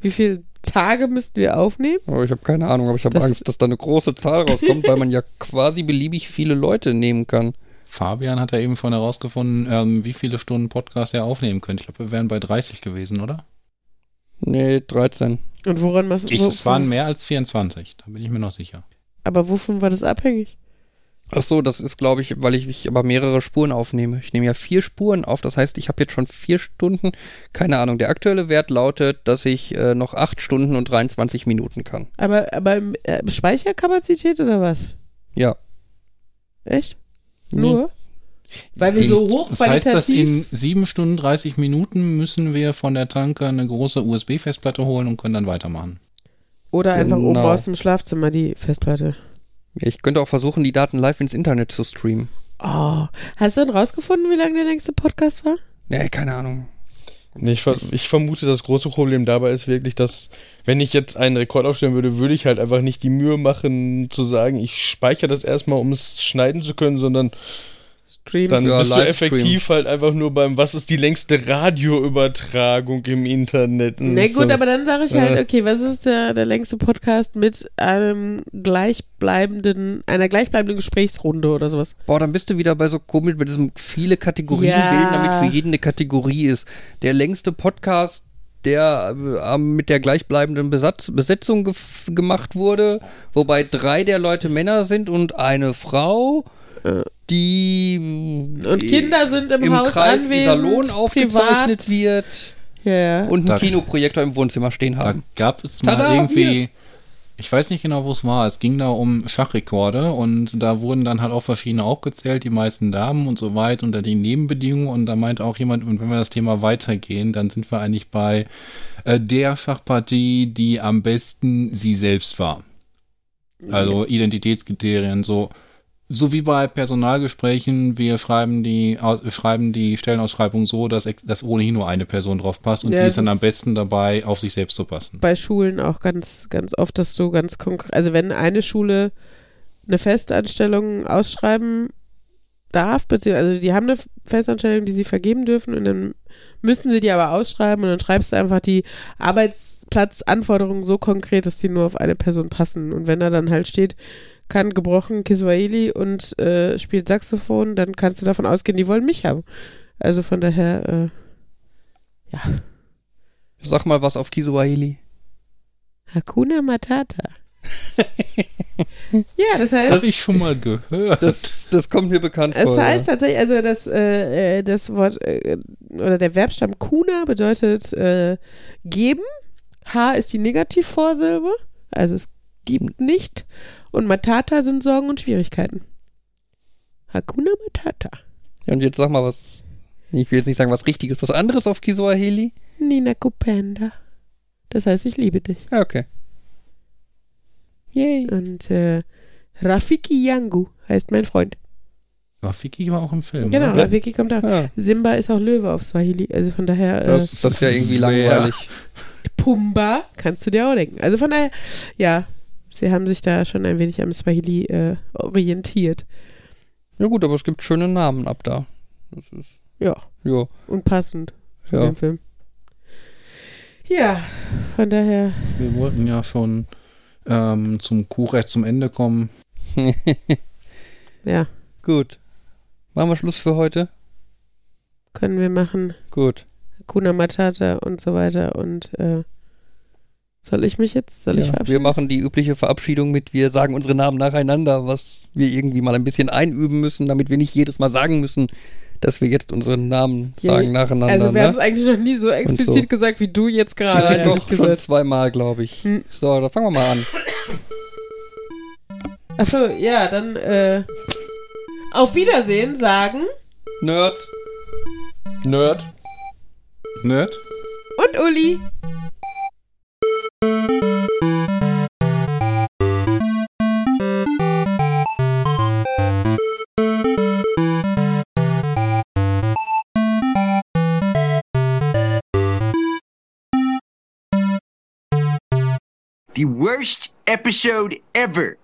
Wie viele Tage müssten wir aufnehmen? Aber ich habe keine Ahnung, aber ich habe Das- Angst, dass da eine große Zahl rauskommt, weil man ja quasi beliebig viele Leute nehmen kann. Fabian hat ja eben schon herausgefunden, ähm, wie viele Stunden Podcast er aufnehmen könnte. Ich glaube, wir wären bei 30 gewesen, oder? Nee, 13. Und woran? Ich, wo- es waren mehr als 24, da bin ich mir noch sicher. Aber wovon war das abhängig? Ach so, das ist, glaube ich, weil ich, ich aber mehrere Spuren aufnehme. Ich nehme ja vier Spuren auf, das heißt, ich habe jetzt schon vier Stunden. Keine Ahnung, der aktuelle Wert lautet, dass ich äh, noch acht Stunden und 23 Minuten kann. Aber, aber äh, Speicherkapazität oder was? Ja. Echt? Nee. Nur? Weil wir so Das heißt, dass in hochqualitativ... 7 Stunden 30 Minuten müssen wir von der Tanke eine große USB-Festplatte holen und können dann weitermachen. Oder einfach oben Genau. aus dem Schlafzimmer die Festplatte. Ich könnte auch versuchen, die Daten live ins Internet zu streamen. Oh. Hast du denn rausgefunden, wie lang der längste Podcast war? Nee, keine Ahnung. Ich, ich vermute, das große Problem dabei ist wirklich, dass, wenn ich jetzt einen Rekord aufstellen würde, würde ich halt einfach nicht die Mühe machen, zu sagen, ich speichere das erstmal, um es schneiden zu können, sondern Streams. dann Ja, bist du effektiv halt einfach nur beim, was ist die längste Radioübertragung im Internet? Na so. gut, aber dann sage ich halt, okay, was ist der, der längste Podcast mit einem gleichbleibenden, einer gleichbleibenden Gesprächsrunde oder sowas? Boah, dann bist du wieder bei so komisch, mit diesem viele Kategorien Ja. bilden, damit für jeden eine Kategorie ist. Der längste Podcast, der äh, mit der gleichbleibenden Besatz Besetzung gemacht wurde, wobei drei der Leute Männer sind und eine Frau. Die Und Kinder sind im, im Haus Kreis anwesend, Salon aufgezeichnet privat. wird. Ja, und Da- einen Kinoprojektor im Wohnzimmer stehen Da haben. gab es mal Tada, irgendwie, ich weiß nicht genau, wo es war, es ging da um Schachrekorde und da wurden dann halt auch verschiedene aufgezählt, die meisten Damen und so weit unter die Nebenbedingungen. Und da meinte auch jemand, und wenn wir das Thema weitergehen, dann sind wir eigentlich bei äh, der Schachpartie, die am besten sie selbst war. Also Identitätskriterien, so so wie bei Personalgesprächen, wir schreiben die, aus, schreiben die Stellenausschreibung so, dass, dass ohnehin nur eine Person drauf passt und Ja, die ist dann am besten dabei, auf sich selbst zu passen. bei Schulen auch ganz, ganz oft, dass du ganz konkret, also wenn eine Schule eine Festanstellung ausschreiben darf, beziehungsweise also die haben eine Festanstellung, die sie vergeben dürfen und dann müssen sie die aber ausschreiben und dann schreibst du einfach die Arbeitsplatzanforderungen so konkret, dass die nur auf eine Person passen und wenn da dann halt steht, kann gebrochen Kiswahili und äh, spielt Saxophon, dann kannst du davon ausgehen, die wollen mich haben. Also von daher, äh, ja, Sag mal was auf Kiswahili. Hakuna Matata. ja, das heißt, Habe ich schon mal gehört. Das, das kommt mir bekannt es vor. heißt tatsächlich, also das, äh, äh, das Wort äh, oder der Verbstamm Kuna bedeutet äh, geben. H ist die Negativvorsilbe, also es gibt nicht. Und Matata sind Sorgen und Schwierigkeiten. Hakuna Matata. ja. Und jetzt sag mal was. Ich will jetzt nicht sagen, was Richtiges, was anderes auf Kiswahili. Nina Kupenda. Das heißt, ich liebe dich. Ja, okay. Yay. Und äh, Rafiki Yangu heißt mein Freund. Rafiki war auch im Film. Genau, oder? Rafiki kommt auch. Ja, Simba ist auch Löwe auf Swahili. Also von daher, äh, das, das ist ja irgendwie langweilig. Pumba kannst du dir auch denken. Also von daher, ja, sie haben sich da schon ein wenig am Swahili äh, orientiert. Ja gut, aber es gibt schöne Namen ab da. Das ist, Ja, ja, und passend für ja. den Film. Ja, von daher, Wir wollten ja schon ähm, zum Kuhrecht zum Ende kommen. ja, Gut. Machen wir Schluss für heute? können wir machen. Gut. Kuna Matata und so weiter. Und äh, soll ich mich jetzt, soll ich Ja, wir verabschieden? machen die übliche Verabschiedung mit, wir sagen unsere Namen nacheinander, was wir irgendwie mal ein bisschen einüben müssen, damit wir nicht jedes Mal sagen müssen, dass wir jetzt unsere Namen Ja, sagen nacheinander. Also wir haben ne? es eigentlich noch nie so explizit so. gesagt wie du jetzt gerade, Nein, ehrlich doch, schon gesagt. zweimal, glaube ich. Hm. So, da fangen wir mal an. Achso, ja, dann äh, auf Wiedersehen sagen Nerd. Nerd. Nerd? und Uli. The worst episode ever.